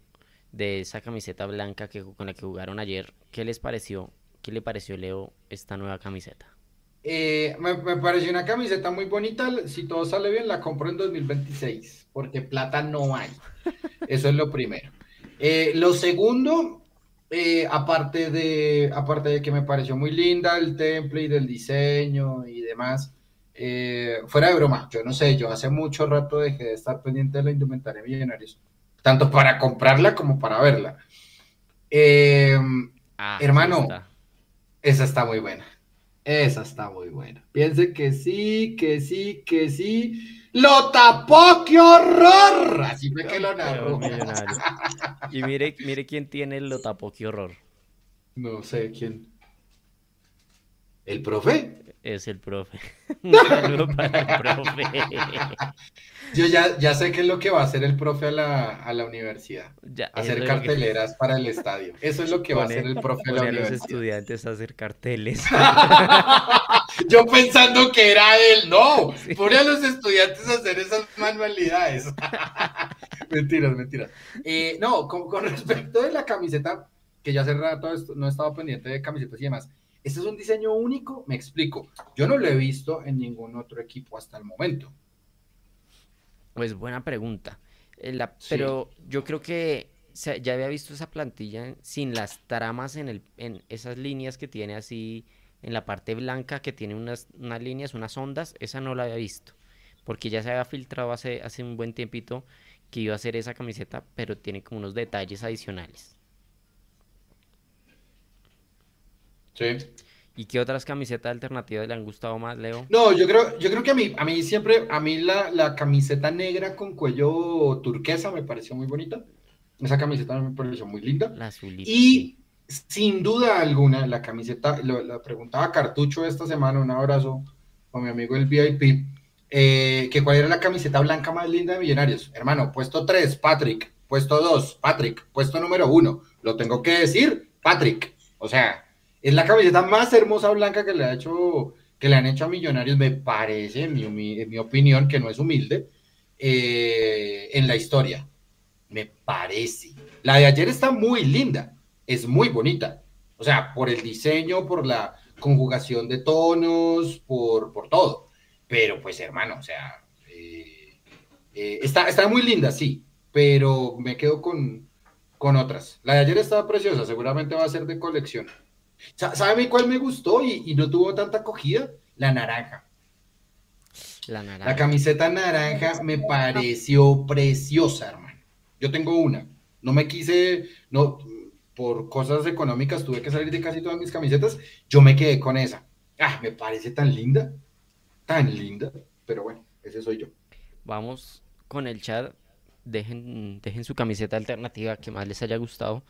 de esa camiseta blanca que, con la que jugaron ayer, ¿qué les pareció? ¿Qué le pareció, Leo, esta nueva camiseta? Eh, me, me pareció una camiseta muy bonita. Si todo sale bien, la compro en 2026, porque plata no hay. Eso es lo primero. Eh, lo segundo, eh, aparte de, aparte de que me pareció muy linda el template del diseño y demás, fuera de broma, yo no sé, yo hace mucho rato dejé de estar pendiente de la indumentaria Millonarios, tanto para comprarla como para verla. Ah, Hermano. Esa está muy buena. Esa está muy buena. Piense que sí, que sí, que sí. ¡Lo tapó! ¡Qué horror! Así fue que lo narró. Y mire, mire quién tiene el lo tapó, qué horror. No sé quién. ¿El profe? Es el profe. Un saludo para el profe. Yo ya, ya sé qué es lo que va a hacer el profe a la, a la universidad. Ya, Hacer que- carteleras para el estadio. Eso es lo que va a hacer el profe a la Pone a los universidad. estudiantes a hacer carteles. Yo pensando que era él, no. Sí. Pone a los estudiantes a hacer esas manualidades. mentiras, mentiras. Eh, no, con, con respecto de la camiseta, que ya hace rato no he estado pendiente de camisetas y demás. Este es un diseño único, me explico. Yo no lo he visto en ningún otro equipo hasta el momento. Pues buena pregunta. Eh, la- Sí. pero yo creo que se- ya había visto esa plantilla sin las tramas en el, en esas líneas que tiene así en la parte blanca que tiene unas, unas líneas, unas ondas, esa no la había visto. Porque ya se había filtrado hace, hace un buen tiempito que iba a ser esa camiseta, pero tiene como unos detalles adicionales. Sí. ¿Y qué otras camisetas alternativas le han gustado más, Leo? No, yo creo, yo creo que a mí, a mí siempre, a mí la, la camiseta negra con cuello turquesa me pareció muy bonita. Esa camiseta me pareció muy linda. La azulita, Y sí. sin duda alguna, la camiseta, lo, la preguntaba Cartucho esta semana, un abrazo con mi amigo el VIP, eh, que cuál era la camiseta blanca más linda de Millonarios. Hermano, puesto 3, Patrick. Puesto 2, Patrick. Puesto número 1, lo tengo que decir, Patrick. O sea, es la camiseta más hermosa blanca que le ha hecho, que le han hecho a Millonarios, me parece, en mi, en mi opinión, que no es humilde, eh, en la historia. Me parece. La de ayer está muy linda, es muy bonita. O sea, por el diseño, por la conjugación de tonos, por, por todo. Pero pues, hermano, o sea, eh, eh, está, está muy linda, sí, pero me quedo con, con otras. La de ayer estaba preciosa, seguramente va a ser de colección. Sa- ¿Sabe cuál me gustó y, y no tuvo tanta acogida? La naranja. La La naranja. camiseta naranja me pareció preciosa, hermano. Yo tengo una. No me quise, no, por cosas económicas tuve que salir de casi todas mis camisetas. Yo me quedé con esa. Ah, me parece tan linda, tan linda. Pero bueno, ese soy yo. Vamos con el chat. Dejen, dejen su camiseta alternativa que más les haya gustado.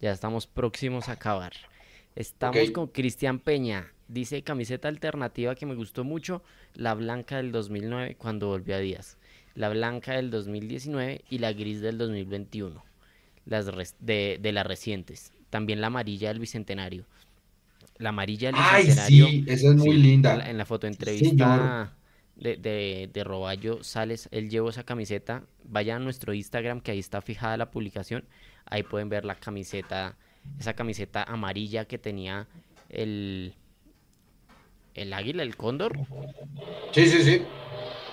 Ya estamos próximos a acabar. Estamos con Cristian Peña. Dice camiseta alternativa que me gustó mucho, la blanca del 2009 cuando volvió a Díaz, la blanca del 2019 y la gris del 2021, las de, de las recientes. También la amarilla del Bicentenario. La amarilla del Ay, Bicentenario. sí, esa es muy Sí, En linda. la, en la señor. fotoentrevista de, de, de Roballo Sales, él llevó esa camiseta. Vayan a nuestro Instagram, que ahí está fijada la publicación. Ahí pueden ver la camiseta, esa camiseta amarilla que tenía el, el águila, el cóndor, Sí, sí, sí.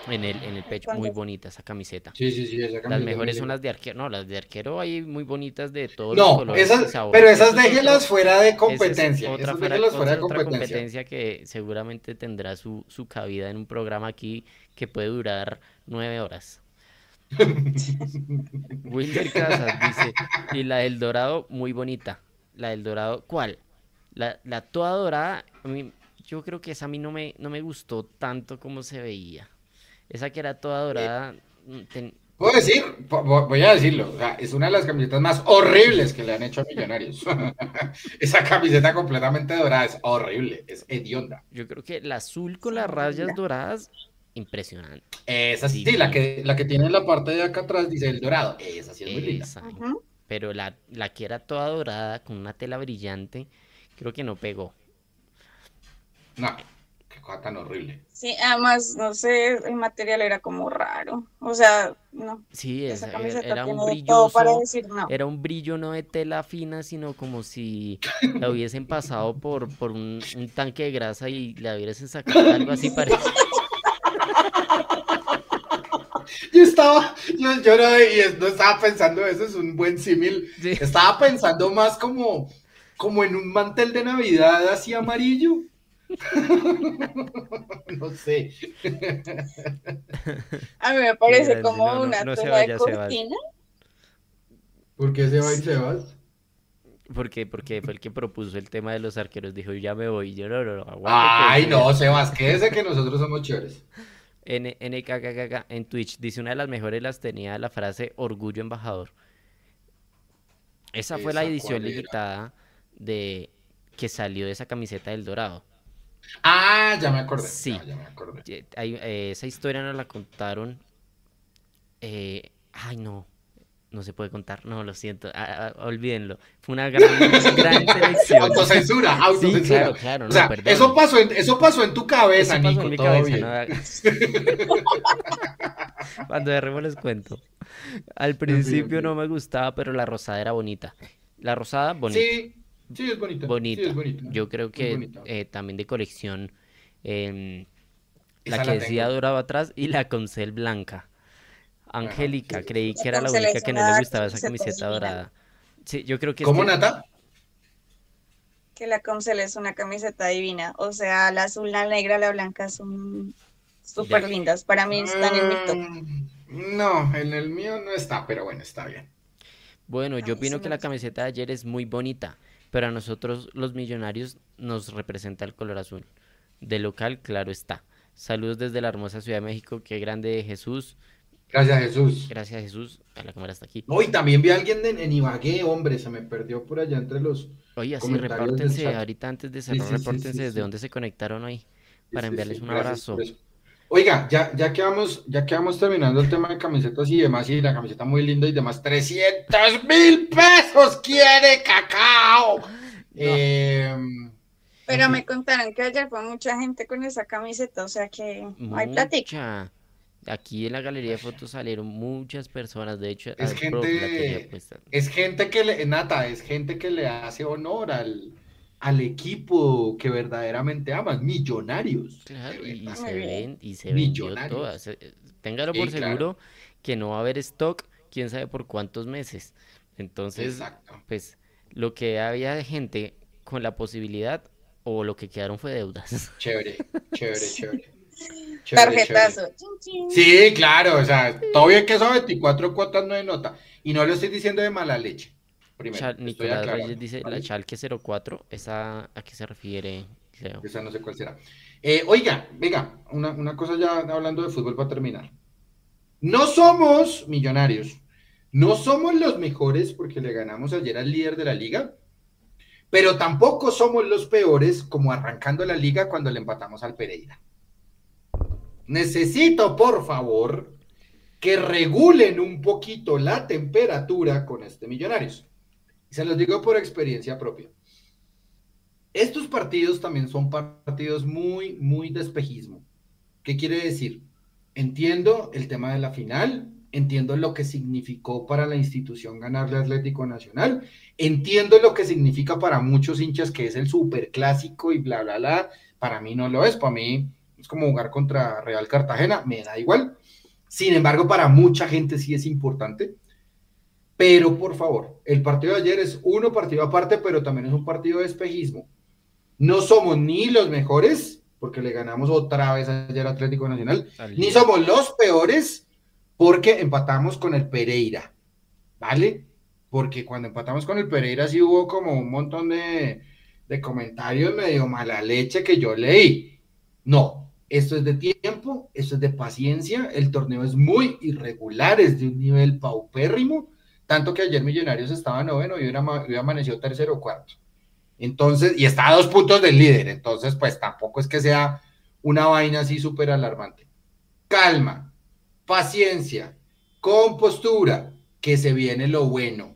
en el, en el pecho. Muy bonita esa camiseta. Sí, sí, sí, esa Las camiseta mejores son las de arquero. No, las de arquero hay muy bonitas de todos los colores y esas, sabores. pero esas déjelas fuera de es competencia. otra Esas fuera- déjelas fuera de otra competencia. competencia que seguramente tendrá su, su cabida en un programa aquí que puede durar nueve horas. Wilder Casas dice, y la del dorado, muy bonita. La del dorado, ¿cuál? La, la toda dorada, a mí- yo creo que esa a mí no me, no me gustó tanto como se veía. Esa que era toda dorada, mm, ten- Puedo decir, voy a decirlo, o sea, es una de las camisetas más horribles que le han hecho a Millonarios. Esa camiseta completamente dorada es horrible, es hedionda. yo creo que la azul con las rayas doradas, impresionante. Esa sí, la que, la que tiene en la parte de acá atrás dice el dorado. Esa sí es muy linda. Pero la, la que era toda dorada con una tela brillante, creo que no pegó. No, qué cosa tan horrible. Sí, además, no sé, el material era como raro. O sea, no. Sí, Esa esa- era, camiseta era un decir no. era un brillo no de tela fina, sino como si la hubiesen pasado por, por un, un tanque de grasa y la hubiesen sacado algo así parece. Yo estaba, yo, yo no, y no estaba pensando, eso es un buen símil. Sí. Estaba pensando más como, como en un mantel de Navidad así amarillo. No sé. A mí me parece como no, una no se tela de cortina. ¿Por qué se va a ir Sebas? Porque, porque fue el que propuso el tema de los arqueros. Dijo, ya me voy. Y yo, no, no, no, aguante que Ay, no, Sebas, quédese que nosotros somos chéveres. N NKKK en Twitch dice una de las mejores las tenía la frase orgullo embajador. Esa fue la ¿Esa edición limitada de que salió de esa camiseta del Dorado. Ah, ya me acordé. Sí. Ya, ya me acordé. Hay- eh, esa historia nos la contaron. eh, ay, no. No se puede contar. No, lo siento. ah, ah, olvídenlo. Fue una gran, gran selección. Autocensura, Sí, autocensura. claro, claro. O sea, eso pasó, en, eso pasó en tu cabeza, Eso pasó Nico, en mi cabeza, no Cuando derrimo les cuento. Al principio no me gustaba, pero la rosada era bonita. La rosada, bonita. Sí, sí, es bonita. bonita. Sí, es bonita. Yo creo que eh, también de colección. em, la Esa que la decía dorado atrás y la concel blanca. Angélica, sí. creí que era la única que no le gustaba esa camiseta dorada. Sí, yo creo que es ¿Cómo, que- Nata? Que la Comcel es una camiseta divina. O sea, la azul, la negra, la blanca son súper lindas. Para mí están en mi top. Mm, No, en el mío no está, pero bueno, está bien. Bueno, yo opino sí que la camiseta de ayer es muy bonita, pero a nosotros los millonarios nos representa el color azul. De local, claro está. Saludos desde la hermosa Ciudad de México, qué grande Jesús. Gracias, Jesús. Gracias Jesús, a la cámara está aquí. No, y también vi a alguien en, en Ibagué, hombre, se me perdió por allá entre los. Oye, así repórtense, ahorita antes de cerrar, sí, sí, repórtense sí, desde sí. dónde se conectaron hoy para enviarles sí, un gracias abrazo. Oiga, ya, ya que vamos, ya que vamos terminando el tema de camisetas y demás, y la camiseta muy linda y demás, 300 mil pesos quiere cacao. Em, Pero me contaron que ayer fue mucha gente con esa camiseta. O sea que hay platica. Aquí en la galería de fotos salieron muchas personas, de hecho, Es gente- puesta. es gente que le, Nata, es gente que le hace honor al, al equipo que verdaderamente amas, millonarios. Claro, y, se ven y se vendió todas. eh, eh, Téngalo por seguro que no va a haber stock, quién sabe por cuántos meses. Entonces, Exacto. pues, lo que había de gente con la posibilidad o lo que quedaron fue deudas. Chévere, chévere, chévere. Chévere, Tarjetazo. chévere. Sí, claro, o sea, todo bien que son 24 cuotas no de nota. Y no lo estoy diciendo de mala leche. Primero, Chal- Nicolás Reyes dice, ¿vale? la Chalque 04, ¿esa a qué se refiere, Leo? Esa no sé cuál será. Eh, oiga, venga, una, una cosa ya hablando de fútbol para terminar. No somos millonarios, no somos los mejores porque le ganamos ayer al líder de la liga, pero tampoco somos los peores como arrancando la liga cuando le empatamos al Pereira. Necesito, por favor, que regulen un poquito la temperatura con este Millonarios. Se los digo por experiencia propia. Estos partidos también son partidos muy, muy de espejismo. ¿Qué quiere decir? Entiendo el tema de la final, entiendo lo que significó para la institución ganarle Atlético Nacional, entiendo lo que significa para muchos hinchas que es el superclásico y bla, bla, bla. Para mí no lo es, para mí es como jugar contra Real Cartagena, me da igual. Sin embargo, para mucha gente sí es importante. Pero por favor, el partido de ayer es uno partido aparte, pero también es un partido de espejismo. No somos ni los mejores, porque le ganamos otra vez ayer a Atlético Nacional, Al ni somos los peores, porque empatamos con el Pereira, ¿vale? Porque cuando empatamos con el Pereira sí hubo como un montón de, de comentarios medio mala leche que yo leí. No, esto es de tiempo, esto es de paciencia, el torneo es muy irregular, es de un nivel paupérrimo, tanto que ayer Millonarios estaba noveno y hoy, ama- hoy amaneció tercero o cuarto. Entonces, y está a dos puntos del líder, entonces pues tampoco es que sea una vaina así súper alarmante. Calma, paciencia, compostura, que se viene lo bueno.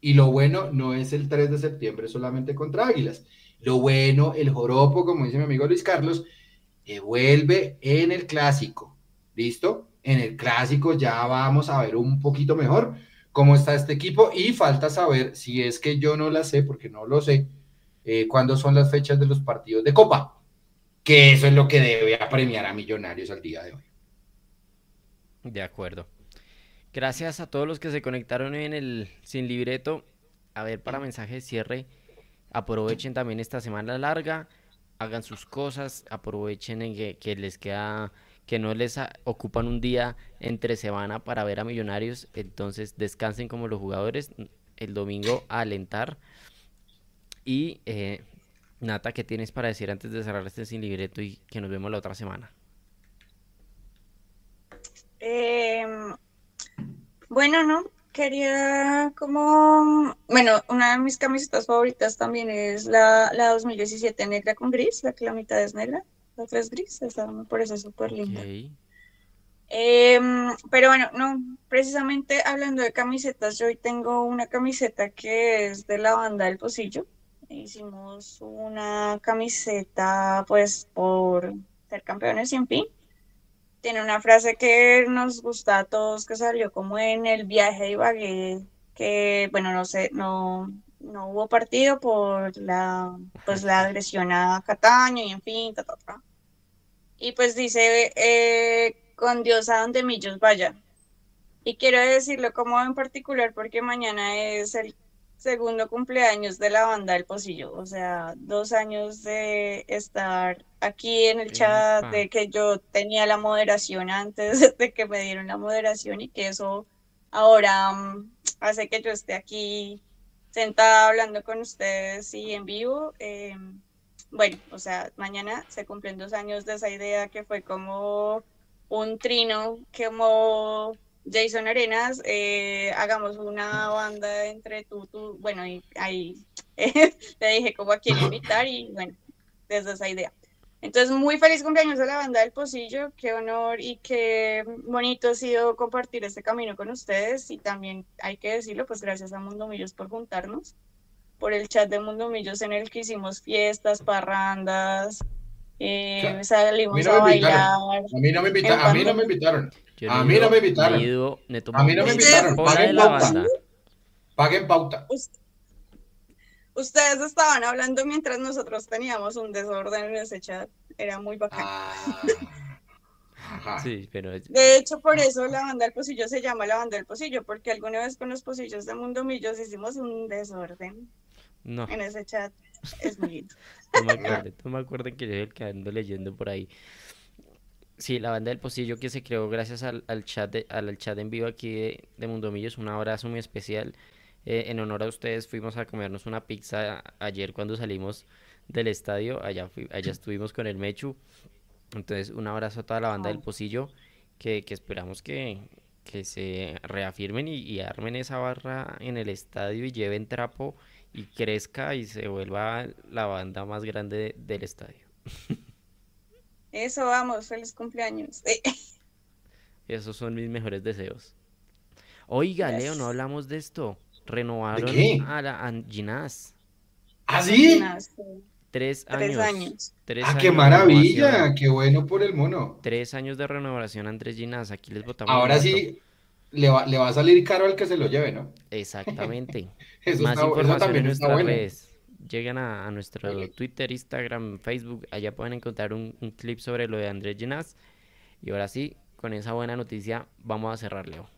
Y lo bueno no es el 3 de septiembre solamente contra Águilas. Lo bueno, el joropo, como dice mi amigo Luis Carlos, vuelve en el clásico. ¿Listo? En el clásico ya vamos a ver un poquito mejor cómo está este equipo y falta saber si es que yo no la sé, porque no lo sé, eh, cuándo son las fechas de los partidos de Copa, que eso es lo que debe apremiar a Millonarios al día de hoy. De acuerdo. Gracias a todos los que se conectaron en el Sin Libreto. A ver, para mensaje de cierre, aprovechen también esta semana larga, hagan sus cosas, aprovechen en que, les queda, que no les ocupan un día entre semana para ver a Millonarios, entonces descansen como los jugadores, el domingo a alentar. Y eh, Nata, ¿qué tienes para decir antes de cerrar este sin libreto y que nos vemos la otra semana? Em, bueno, no, quería como, bueno, una de mis camisetas favoritas también es la, la 2017 negra con gris, la que la mitad es negra, la otra es gris, esa me parece súper linda. Em, pero bueno, no, precisamente hablando de camisetas, yo hoy tengo una camiseta que es de la banda del Pocillo. Hicimos una camiseta pues por ser campeones sin fin tiene una frase que nos gusta a todos, que salió como en el viaje de Ibagué, que, bueno, no sé, no, no hubo partido por la, pues, la agresión a Cataño y en fin, ta, ta, ta. Y pues dice, eh, con Dios a donde Millos vaya. Y quiero decirlo como en particular porque mañana es el segundo cumpleaños de la banda del Pocillo, o sea, dos años de estar aquí en el chat, de que yo tenía la moderación antes de que me dieron la moderación y que eso ahora mm, hace que yo esté aquí sentada hablando con ustedes y en vivo. Em, bueno, o sea, mañana se cumplen dos años de esa idea que fue como un trino, como Jason Arenas, eh, hagamos una banda entre tú, tú, bueno, y ahí le dije como a quién invitar y bueno, desde esa idea. Entonces, muy feliz cumpleaños a la banda del Pocillo, qué honor y qué bonito ha sido compartir este camino con ustedes y también hay que decirlo, pues gracias a Mundo Millos por juntarnos, por el chat de Mundo Millos en el que hicimos fiestas, parrandas, eh, salimos a, bailar. A mí no me invitaron. A mí no me invitaron. a mí no me invitaron. a mí no me invitaron. Paguen pauta. Paguen pauta. Ustedes estaban hablando mientras nosotros teníamos un desorden en ese chat. Era muy bacán. Ah, sí, pero... De hecho, por eso la banda del pocillo se llama la banda del pocillo, porque alguna vez con los pocillos de Mundo Millos hicimos un desorden no. en ese chat. Es muy lindo. No me acuerdo, no me acuerdo que yo el que ando leyendo por ahí. Sí, la banda del Pocillo que se creó gracias al, chat de, al chat en vivo aquí de, de Mundo Millos, un abrazo muy especial. Eh, en honor a ustedes fuimos a comernos una pizza ayer cuando salimos del estadio, allá, allá estuvimos con el Mechu. Entonces, un abrazo a toda la banda del Pocillo, que, que esperamos que, que se reafirmen y, y, armen esa barra en el estadio y lleven trapo y crezca y se vuelva la banda más grande del estadio. Eso vamos, feliz cumpleaños. Esos son mis mejores deseos. Oiga, Leo, no hablamos de esto. Renovaron a la Ginás. ¿Ah, sí? Tres años. Tres ah, qué maravilla, qué bueno por el mono. Tres años de renovación Andrés Ginás, aquí les votamos. Ahora sí, le va, le va a salir caro al que se lo lleve, ¿no? Exactamente. Más información en nuestras redes. Lleguen a, nuestro Twitter, Instagram, Facebook. Allá pueden encontrar un, clip sobre lo de Andrés Ginás. Y ahora sí, con esa buena noticia, vamos a cerrar, Leo.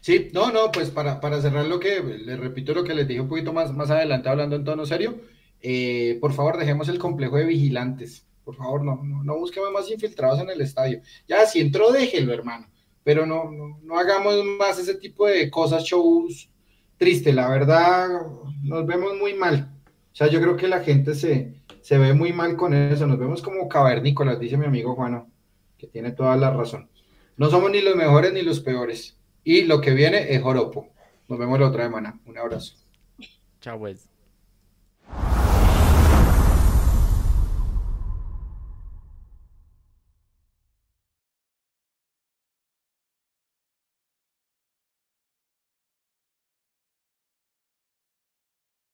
Sí, no, no, pues para, para cerrar lo que, les repito lo que les dije un poquito más, más adelante, hablando en tono serio, eh, por favor, dejemos el complejo de vigilantes. Por favor, no, no, no busquemos más infiltrados en el estadio. Ya, si entró, déjelo, hermano pero no, no, hagamos más ese tipo de cosas, shows tristes, la verdad nos vemos muy mal. O sea, yo creo que la gente se, se ve muy mal con eso, nos vemos como cavernícolas, dice mi amigo Juano, que tiene toda la razón. No somos ni los mejores ni los peores. Y lo que viene es joropo. Nos vemos la otra semana. Un abrazo. Chao, pues.